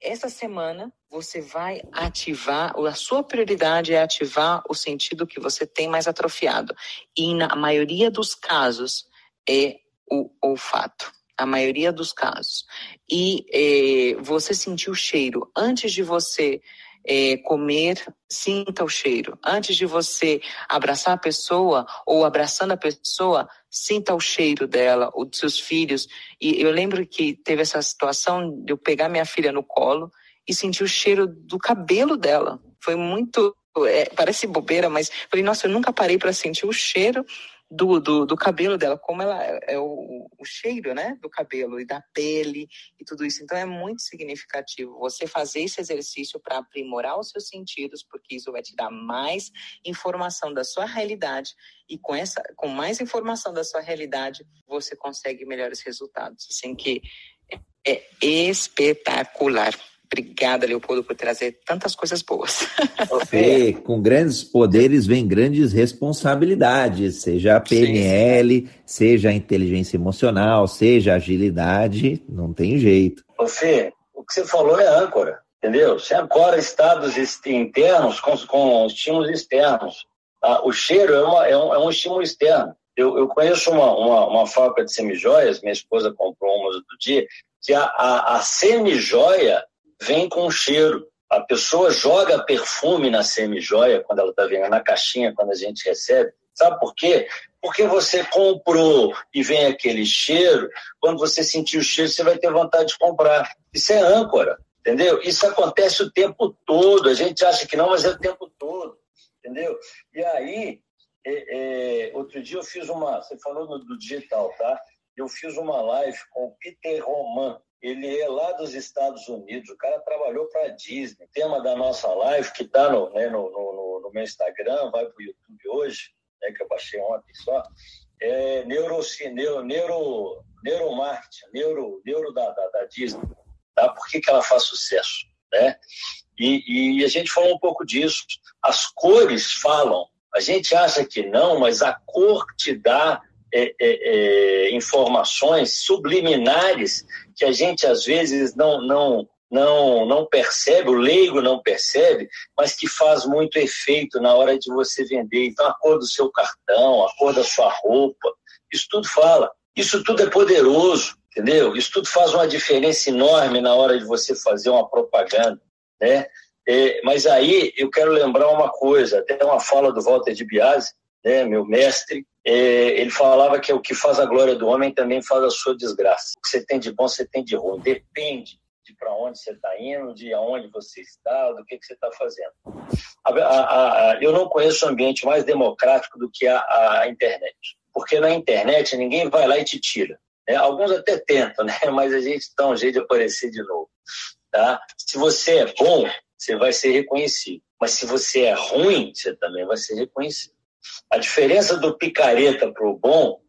essa semana você vai ativar, a sua prioridade é ativar o sentido que você tem mais atrofiado. E na maioria dos casos é o olfato. A maioria dos casos. E eh, você sentir o cheiro antes de você é, comer, sinta o cheiro. Antes de você abraçar a pessoa ou abraçando a pessoa, sinta o cheiro dela, ou dos seus filhos. E eu lembro que teve essa situação de eu pegar minha filha no colo e sentir o cheiro do cabelo dela. Foi muito. É, parece bobeira, mas falei, nossa, eu nunca parei para sentir o cheiro do, do, do, cabelo dela, como ela é o, o, cheiro, né, do cabelo e da pele e tudo isso. Então é muito significativo você fazer esse exercício para aprimorar os seus sentidos, porque isso vai te dar mais informação da sua realidade e com essa, com mais informação da sua realidade, você consegue melhores resultados. Assim que é espetacular. Obrigada, Leopoldo, por trazer tantas coisas boas. Fê, com grandes poderes vem grandes responsabilidades, seja a PNL, Sim. seja a inteligência emocional, seja a agilidade, não tem jeito. Ô Fê, o que você falou é âncora, entendeu? Você ancora estados internos com, com estímulos externos. Ah, o cheiro é, uma, é, um, é um estímulo externo. Eu, eu conheço uma, uma, uma fábrica de semijoias, minha esposa comprou uma do dia, que a, a, a semijoia vem com cheiro. A pessoa joga perfume na semijoia quando ela está vendo na caixinha, quando a gente recebe. Sabe por quê? Porque você comprou e vem aquele cheiro, quando você sentir o cheiro, você vai ter vontade de comprar. Isso é âncora, entendeu? Isso acontece o tempo todo. A gente acha que não, mas é o tempo todo, entendeu? E aí, é, é, outro dia eu fiz uma. Você falou do digital, tá? Eu fiz uma live com o Peter Roman. Ele é lá dos Estados Unidos. O cara trabalhou para a Disney. O tema da nossa live, que está no, né, no, no, no, meu Instagram, vai para o YouTube hoje, né, que eu baixei ontem só, é neuro, neuro, neuro, neuromarketing, neuro, neuro da, da, da Disney. Tá? Por que, que ela faz sucesso? Né? E, e a gente falou um pouco disso. As cores falam a gente acha que não, mas a cor te dá é, é, é, informações subliminares que a gente às vezes não, não, não, não percebe, o leigo não percebe, mas que faz muito efeito na hora de você vender. Então, a cor do seu cartão, a cor da sua roupa, isso tudo fala. Isso tudo é poderoso, entendeu? Isso tudo faz uma diferença enorme na hora de você fazer uma propaganda, né? É, mas aí eu quero lembrar uma coisa, até uma fala do Walter de Biase, né, meu mestre, ele falava que o que faz a glória do homem também faz a sua desgraça. O que você tem de bom, você tem de ruim. Depende de para onde você está indo, de aonde você está, do que, que você está fazendo. A, a, a, eu não conheço um ambiente mais democrático do que a, internet. Porque na internet ninguém vai lá e te tira. Né? Alguns até tentam, né? mas a gente dá um jeito de aparecer de novo. Tá? Se você é bom, você vai ser reconhecido. Mas se você é ruim, você também vai ser reconhecido. A diferença do picareta para o bom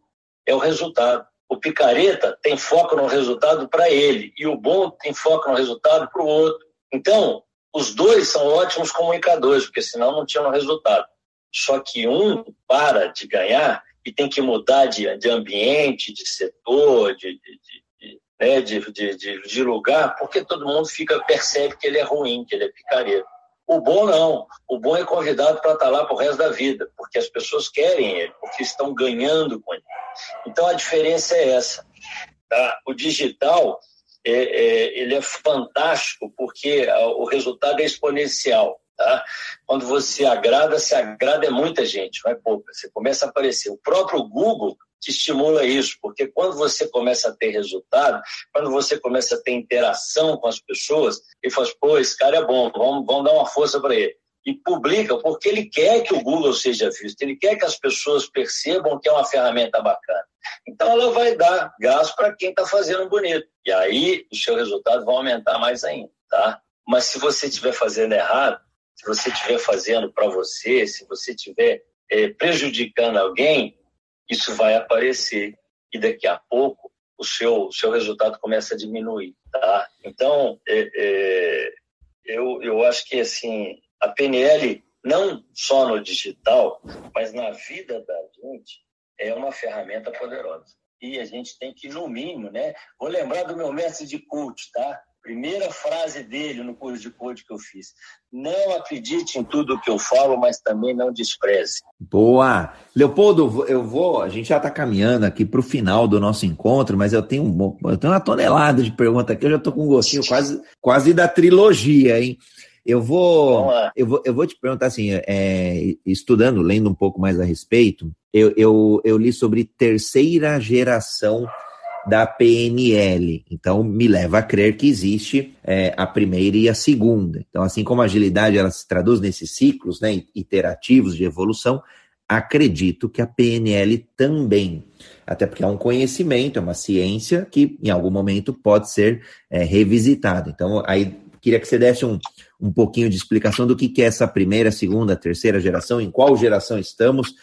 é o resultado. O picareta tem foco no resultado para ele e o bom tem foco no resultado para o outro. Então, os dois são ótimos comunicadores, porque senão não tinham resultado. Só que um para de ganhar e tem que mudar de, de ambiente, de setor, de, de, né, de, de, de, de, lugar, porque todo mundo fica percebe que ele é ruim, que ele é picareta. O bom não. O bom é convidado para estar tá lá para o resto da vida, porque as pessoas querem ele, porque estão ganhando com ele. Então a diferença é essa. Tá? O digital é, é, ele é fantástico porque o resultado é exponencial. Tá? Quando você agrada, se agrada é muita gente, não é pouca. Você começa a aparecer. O próprio Google te estimula isso, porque quando você começa a ter resultado, quando você começa a ter interação com as pessoas, ele fala, pô, esse cara é bom, vamos, vamos dar uma força para ele. E publica, porque ele quer que o Google seja visto, ele quer que as pessoas percebam que é uma ferramenta bacana. Então ela vai dar gás para quem está fazendo bonito. E aí o seu resultado vai aumentar mais ainda, tá? Mas se você estiver fazendo errado, se você estiver fazendo para você, se você estiver é, prejudicando alguém, isso vai aparecer e daqui a pouco o seu, o seu resultado começa a diminuir, tá? Então, é, é, eu, eu acho que, assim, a PNL, não só no digital, mas na vida da gente, é uma ferramenta poderosa. E a gente tem que, no mínimo, né? Vou lembrar do meu mestre de coach, tá? Primeira frase dele no curso de coach que eu fiz. Não acredite em tudo o que eu falo, mas também não despreze. Boa! Leopoldo, eu vou. A gente já está caminhando aqui para o final do nosso encontro, mas eu tenho, um, eu tenho uma tonelada de perguntas aqui. Eu já estou com um gostinho quase, quase da trilogia, hein? Eu vou, eu vou, eu vou te perguntar assim, é, estudando, lendo um pouco mais a respeito, eu, eu, eu li sobre terceira geração da PNL. Então, me leva a crer que existe é, a primeira e a segunda. Então, assim como a agilidade ela se traduz nesses ciclos né, iterativos de evolução, acredito que a PNL também. Até porque é um conhecimento, é uma ciência que em algum momento pode ser é, revisitada. Então, aí queria que você desse um, um pouquinho de explicação do que, que é essa primeira, segunda, terceira geração, em qual geração estamos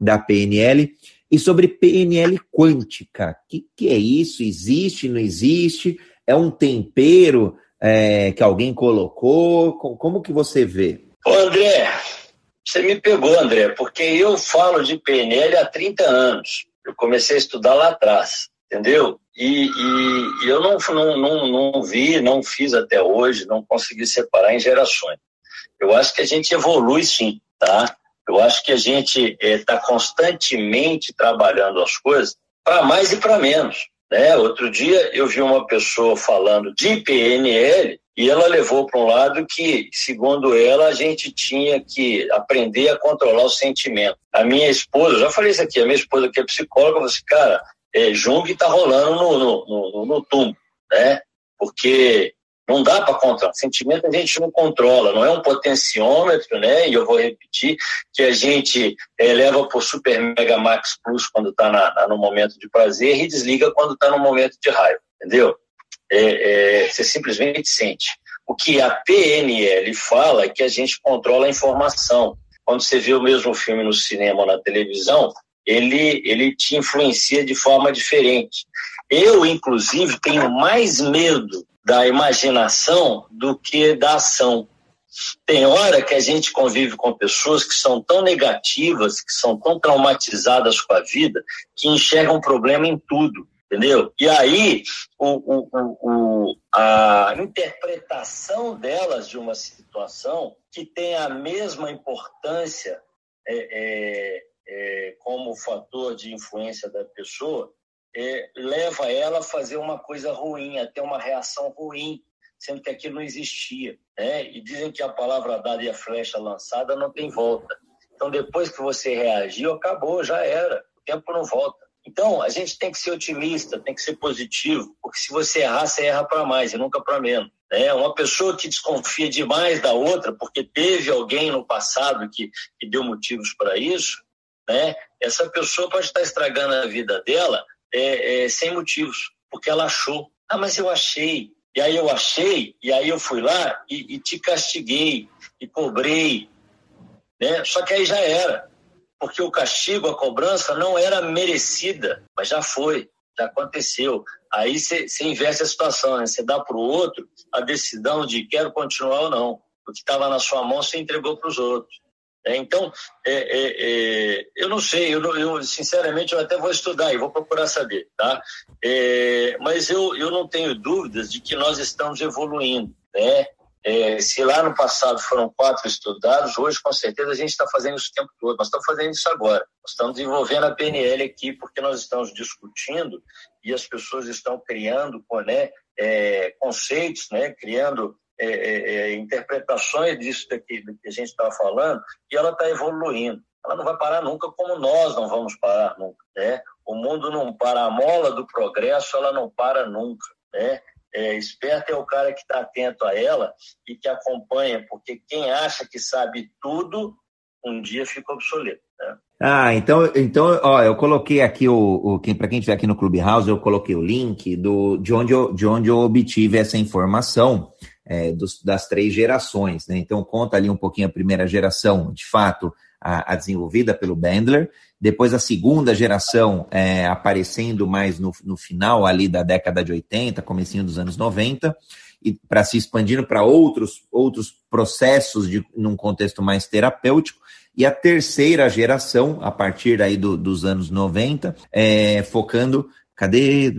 da PNL e sobre PNL quântica. O que, que é isso? Existe, não existe? É um tempero é, que alguém colocou? Como que você vê? Ô André, você me pegou, André, porque eu falo de PNL há 30 anos. Eu comecei a estudar lá atrás, entendeu? E, e, e eu não, não, não, não vi, não fiz até hoje, não consegui separar em gerações. Eu acho que a gente evolui sim, tá? Eu acho que a gente está eh, é, constantemente trabalhando as coisas para mais e para menos. Né? Outro dia eu vi uma pessoa falando de PNL e ela levou para um lado que, segundo ela, a gente tinha que aprender a controlar o sentimento. A minha esposa, já falei isso aqui, a minha esposa que é psicóloga, falou assim, cara, é, Jung está rolando no, no, no, no túmulo, né? Porque não dá para controlar. Sentimento a gente não controla, não é um potenciômetro, né? E eu vou repetir que a gente é, leva por Super Mega Max Plus quando está no momento de prazer e desliga quando está no momento de raiva, entendeu? É, é, você simplesmente sente. O que a PNL fala é que a gente controla a informação. Quando você vê o mesmo filme no cinema ou na televisão, ele, ele te influencia de forma diferente. Eu, inclusive, tenho mais medo da imaginação do que da ação. Tem hora que a gente convive com pessoas que são tão negativas, que são tão traumatizadas com a vida, que enxergam problema em tudo, entendeu? E aí, o, o, o, a interpretação delas de uma situação que tem a mesma importância é, é, é, como fator de influência da pessoa, é, leva ela a fazer uma coisa ruim, a ter uma reação ruim, sendo que aquilo não existia. Né? E dizem que a palavra dada e a flecha lançada não tem volta. Então, depois que você reagiu, acabou, já era. O tempo não volta. Então, a gente tem que ser otimista, tem que ser positivo, porque se você errar, você erra para mais e nunca para menos. É uma pessoa que desconfia demais da outra, porque teve alguém no passado que, que deu motivos para isso, né? essa pessoa pode estar estragando a vida dela é, é, sem motivos, porque ela achou. Ah, mas eu achei. E aí eu achei, e aí eu fui lá e, e te castiguei, e cobrei. Né? Só que aí já era. Porque o castigo, a cobrança não era merecida, mas já foi, já aconteceu. Aí você inverte a situação, né? Você dá para o outro a decisão de quero continuar ou não. O que estava na sua mão você entregou para os outros. É, então, é, é, é, eu não sei, eu, eu, sinceramente eu até vou estudar e vou procurar saber, tá? É, mas eu, eu não tenho dúvidas de que nós estamos evoluindo, né? Se lá no passado foram quatro estudados, hoje com certeza a gente está fazendo isso o tempo todo. Nós estamos fazendo isso agora. Nós estamos desenvolvendo a PNL aqui porque nós estamos discutindo e as pessoas estão criando né, conceitos, né, criando é, é, é, interpretações disso daqui, do que a gente estava falando, e ela está evoluindo. Ela não vai parar nunca, como nós não vamos parar nunca. Né? O mundo não para, a mola do progresso ela não para nunca. Né? É, esperto é o cara que está atento a ela e que acompanha, porque quem acha que sabe tudo, um dia fica obsoleto. Né? Ah, então, então, ó, eu coloquei aqui o, o quem para quem estiver aqui no Clubhouse, eu coloquei o link do de onde eu, de onde eu obtive essa informação é, dos, das três gerações. Né? Então, conta ali um pouquinho a primeira geração, de fato, a, a desenvolvida pelo Bandler, depois a segunda geração é, aparecendo mais no, no final ali da década de 80, comecinho dos anos 90, e para se expandindo para outros, outros processos de, num contexto mais terapêutico, e a terceira geração, a partir aí do, dos anos 90, é, focando, cadê?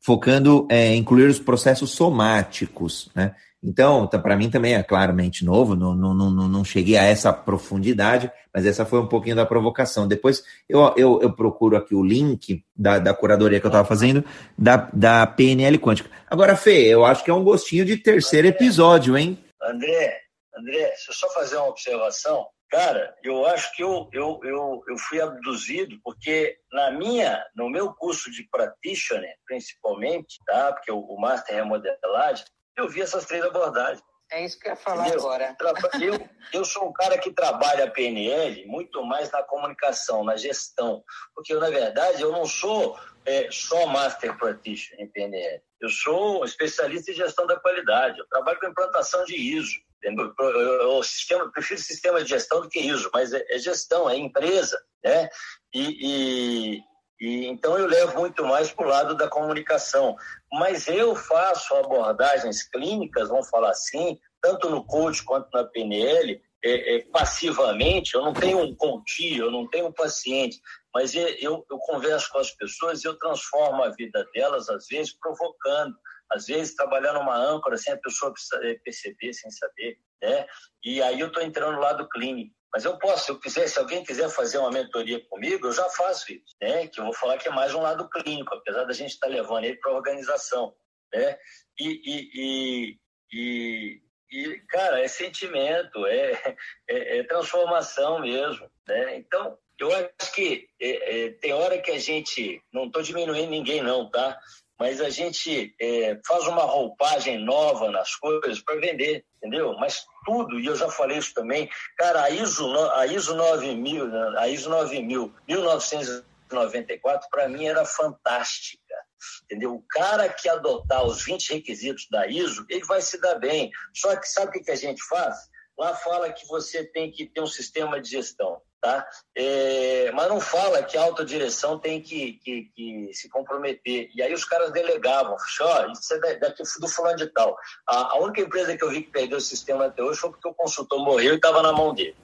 Focando é, incluir os processos somáticos, né? Então, tá, para mim também é claramente novo, não, não, não, não cheguei a essa profundidade, mas essa foi um pouquinho da provocação. Depois eu, eu, eu procuro aqui o link da, da curadoria que eu estava fazendo, da, da PNL quântica. Agora, Fê, eu acho que é um gostinho de terceiro André, episódio, hein? André, André, deixa eu só fazer uma observação. Cara, eu acho que eu, eu, eu, eu fui abduzido porque na minha, no meu curso de practitioner, principalmente, tá? Porque o, o Master é modelagem, eu vi essas três abordagens. É isso que eu ia falar Entendeu? agora. Eu, eu sou um cara que trabalha a PNL muito mais na comunicação, na gestão. Porque, na verdade, eu não sou é, só Master Practitioner em PNL. Eu sou especialista em gestão da qualidade. Eu trabalho com implantação de ISO. Entendeu? Eu, eu, eu sistema, prefiro sistema de gestão do que ISO, mas é, é gestão, é empresa. Né? E, e, E, então eu levo muito mais para o lado da comunicação. Mas eu faço abordagens clínicas, vamos falar assim, tanto no coach quanto na PNL, é, é, passivamente. Eu não tenho um coach, eu não tenho um paciente, mas eu, eu converso com as pessoas e eu transformo a vida delas, às vezes provocando, às vezes trabalhando uma âncora sem a pessoa é, perceber, sem saber, né? E aí eu estou entrando no lado clínico. Mas eu posso, se eu quiser, se alguém quiser fazer uma mentoria comigo, eu já faço isso, né? Que eu vou falar que é mais um lado clínico, apesar da gente estar tá levando ele para a organização, né? E, e, e, e, cara, é sentimento, é, é, é transformação mesmo, né? Então, eu acho que é, é, tem hora que a gente, não estou diminuindo ninguém não, tá? Mas a gente é, faz uma roupagem nova nas coisas para vender, entendeu? Mas tudo, e eu já falei isso também, cara, a ISO, a ISO 9000, a ISO 9000, 1994, para mim era fantástica. Entendeu? O cara que adotar os 20 requisitos da ISO, ele vai se dar bem. Só que sabe o que a gente faz? Lá fala que você tem que ter um sistema de gestão, tá? É, mas não fala que a autodireção tem que, que, que, se comprometer. E aí os caras delegavam, ó, isso é daqui do fulano de tal. A, a, única empresa que eu vi que perdeu o sistema até hoje foi porque o consultor morreu e estava na mão dele.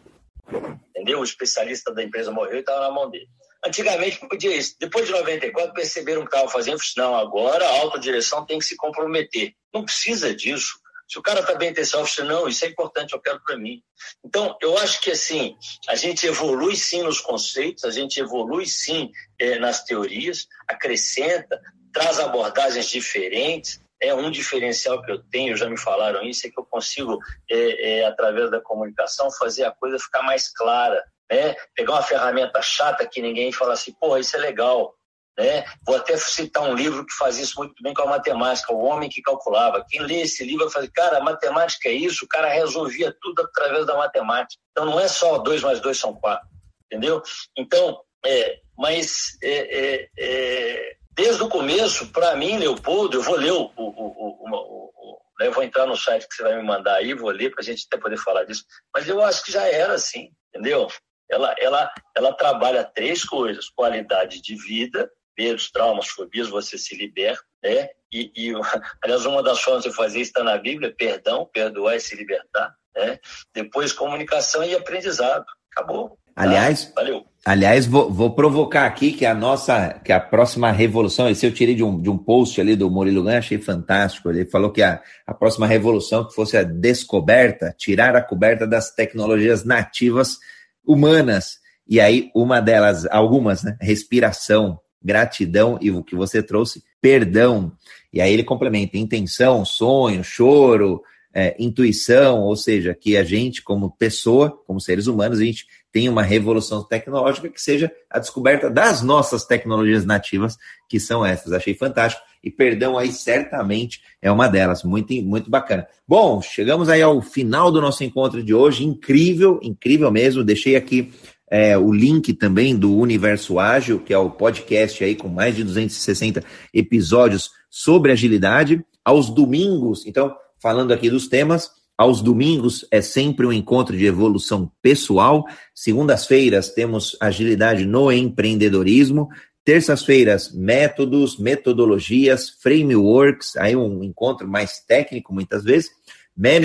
Entendeu? O especialista da empresa morreu e estava na mão dele. Antigamente podia isso. Depois de 94, perceberam que estava fazendo. Não, agora a autodireção tem que se comprometer. Não precisa disso. Se o cara está bem intencionado, você não, isso é importante, eu quero para mim. Então, eu acho que assim, a gente evolui sim nos conceitos, a gente evolui sim é, nas teorias, acrescenta, traz abordagens diferentes. É um diferencial que eu tenho, já me falaram isso, é que eu consigo, é, é, através da comunicação, fazer a coisa ficar mais clara né? Pegar uma ferramenta chata que ninguém fala assim, pô, isso é legal, né? Vou até citar um livro que faz isso muito bem com a matemática, O Homem que Calculava. Quem lê esse livro vai falar, cara, matemática é isso, o cara resolvia tudo através da matemática. Então não é só dois mais dois são quatro, entendeu? Então, é, mas é, é, é desde o começo, para mim, Leopoldo, eu vou ler o, o, o, o, né, vou entrar no site que você vai me mandar aí, vou ler para a gente até poder falar disso. Mas eu acho que já era assim, entendeu? ela, ela, ela trabalha três coisas: qualidade de vida, medos, traumas, fobias, você se liberta, né? E, e aliás, uma das formas de fazer isso está na Bíblia: perdão, perdoar e se libertar, né? Depois, comunicação e aprendizado. Acabou. Tá? Aliás, valeu. Aliás, vou, vou, provocar aqui que a nossa, que a próxima revolução, esse eu tirei de um, de um post ali do Murilo Ganha, achei fantástico. Ele falou que a, a próxima revolução que fosse a descoberta, tirar a coberta das tecnologias nativas humanas. E aí, uma delas, algumas, né? Respiração, gratidão e o que você trouxe, perdão. E aí ele complementa intenção, sonho, choro, é, intuição, ou seja, que a gente, como pessoa, como seres humanos, a gente tem uma revolução tecnológica que seja a descoberta das nossas tecnologias nativas, que são essas. Achei fantástico. E perdão aí certamente é uma delas. Muito, muito bacana. Bom, chegamos aí ao final do nosso encontro de hoje. Incrível, incrível mesmo. Deixei aqui é, o link também do Universo Ágil, que é o podcast aí com mais de 260 episódios sobre agilidade. Aos domingos, então, falando aqui dos temas, aos domingos é sempre um encontro de evolução pessoal. Segundas-feiras temos agilidade no empreendedorismo. Terças-feiras, métodos, metodologias, frameworks, aí um encontro mais técnico muitas vezes.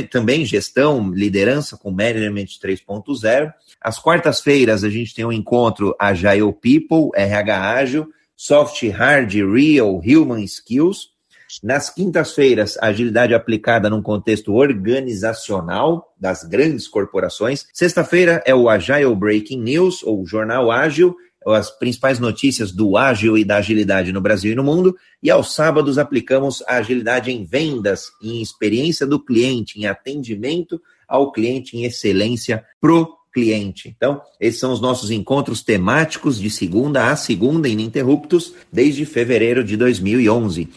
Também gestão, liderança com Management 3.0. Às quartas-feiras, a gente tem um encontro Agile People, RH Ágil, Soft, Hard, Real, Human Skills. Nas quintas-feiras, agilidade aplicada num contexto organizacional das grandes corporações. Sexta-feira é o Agile Breaking News, ou Jornal Ágil, as principais notícias do ágil e da agilidade no Brasil e no mundo. E aos sábados aplicamos a agilidade em vendas, em experiência do cliente, em atendimento ao cliente, em excelência pro cliente. Então, esses são os nossos encontros temáticos de segunda a segunda, ininterruptos, desde fevereiro de 2011.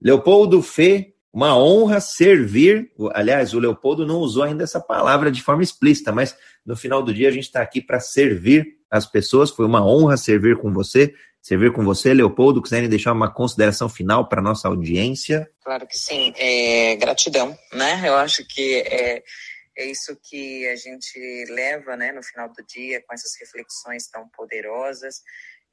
Leopoldo Fê, uma honra servir. Aliás, o Leopoldo não usou ainda essa palavra de forma explícita, mas no final do dia a gente está aqui para servir as pessoas. Foi uma honra servir com você. Servir com você, Leopoldo, quiserem deixar uma consideração final para nossa audiência? Claro que sim. É, gratidão, né? Eu acho que é, é isso que a gente leva, né, no final do dia, com essas reflexões tão poderosas.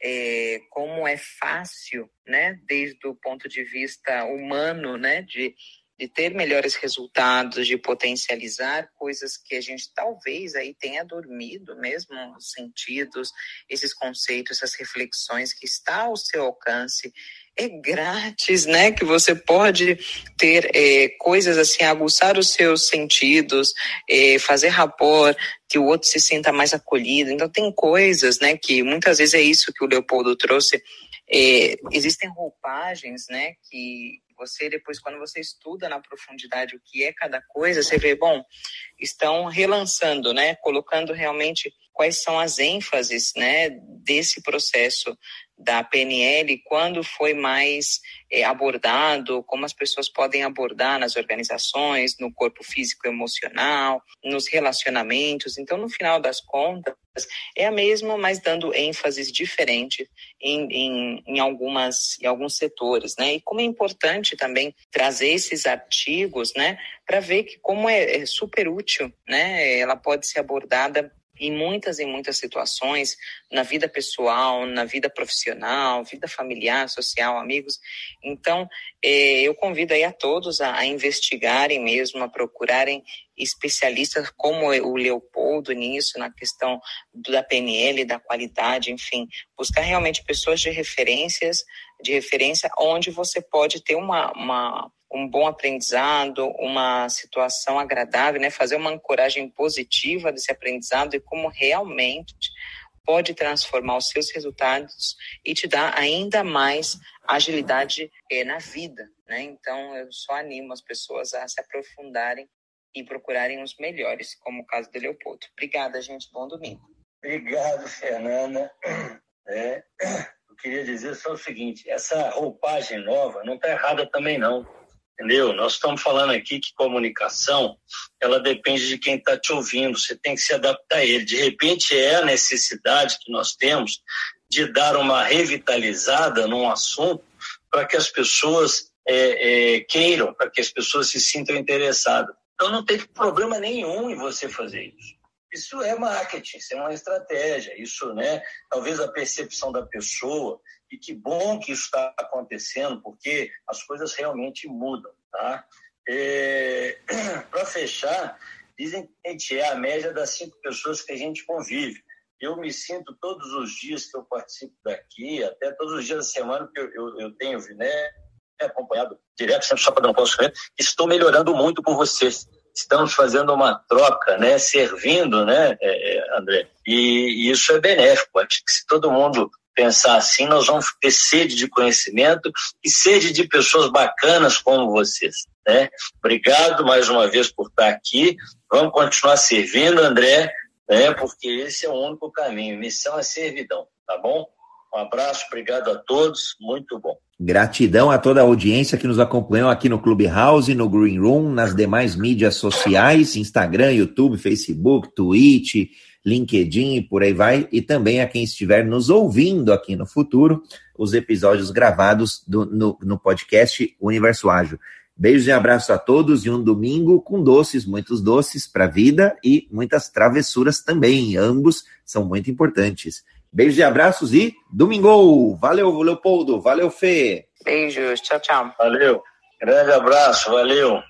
é, como é fácil, né, desde o ponto de vista humano, né, de, de ter melhores resultados, de potencializar coisas que a gente talvez aí tenha dormido mesmo, os sentidos, esses conceitos, essas reflexões que está ao seu alcance é grátis, né? Que você pode ter é, coisas assim, aguçar os seus sentidos, é, fazer rapport, que o outro se sinta mais acolhido. Então tem coisas, né? Que muitas vezes é isso que o Leopoldo trouxe. É, existem roupagens, né? Que você depois, quando você estuda na profundidade o que é cada coisa, você vê, bom, estão relançando, né? Colocando realmente quais são as ênfases, né? Desse processo da PNL, quando foi mais é, abordado, como as pessoas podem abordar nas organizações, no corpo físico emocional, nos relacionamentos. Então, no final das contas, é a mesma, mas dando ênfases diferentes em, em, em, algumas, em alguns setores, né? E como é importante também trazer esses artigos, né? Para ver que como é, é super útil, né? Ela pode ser abordada em muitas e muitas situações, na vida pessoal, na vida profissional, vida familiar, social, amigos. Então, eh, eu convido aí a todos a, a, investigarem mesmo, a procurarem especialistas como o Leopoldo nisso, na questão da PNL, da qualidade, enfim, buscar realmente pessoas de referências, de referência, onde você pode ter uma, uma um bom aprendizado, uma situação agradável, né? Fazer uma ancoragem positiva desse aprendizado e como realmente pode transformar os seus resultados e te dar ainda mais agilidade eh, na vida, né? Então eu só animo as pessoas a se aprofundarem e procurarem os melhores, como o caso do Leopoldo. Obrigada, gente. Bom domingo. Obrigado, Fernanda. É, eu queria dizer só o seguinte: essa roupagem nova não está errada também, não entendeu? Nós estamos falando aqui que comunicação, ela depende de quem está te ouvindo, você tem que se adaptar a ele. De repente, é a necessidade que nós temos de dar uma revitalizada num assunto para que as pessoas é, é, queiram, para que as pessoas se sintam interessadas. Então, não tem problema nenhum em você fazer isso. Isso é marketing, isso é uma estratégia, isso, né? Talvez a percepção da pessoa, e que bom que isso está acontecendo, porque as coisas realmente mudam, tá? É, Para fechar, dizem que a gente é a média das cinco pessoas que a gente convive. Eu me sinto todos os dias que eu participo daqui, até todos os dias da semana que eu, eu, eu tenho né, acompanhado direto, sempre só para dar um posto estou melhorando muito por vocês estamos fazendo uma troca, né, servindo, né, é, é, André, e, e, isso é benéfico. Acho que se todo mundo pensar assim, nós vamos ter sede de conhecimento e sede de pessoas bacanas como vocês, né? Obrigado mais uma vez por estar aqui. Vamos continuar servindo, André, né, porque esse é o único caminho. Missão é servidão, tá bom? Um abraço, obrigado a todos, muito bom. Gratidão a toda a audiência que nos acompanhou aqui no Clubhouse, no Green Room, nas demais mídias sociais, Instagram, YouTube, Facebook, Twitch, LinkedIn e por aí vai, e também a quem estiver nos ouvindo aqui no futuro, os episódios gravados do, no, no podcast Universo Ágil. Beijos e abraços a todos e um domingo com doces, muitos doces para a vida e muitas travessuras também. Ambos são muito importantes. Beijos e abraços e domingo! Valeu, Leopoldo! Valeu, Fê! Beijos, tchau, tchau. Valeu, grande abraço, valeu!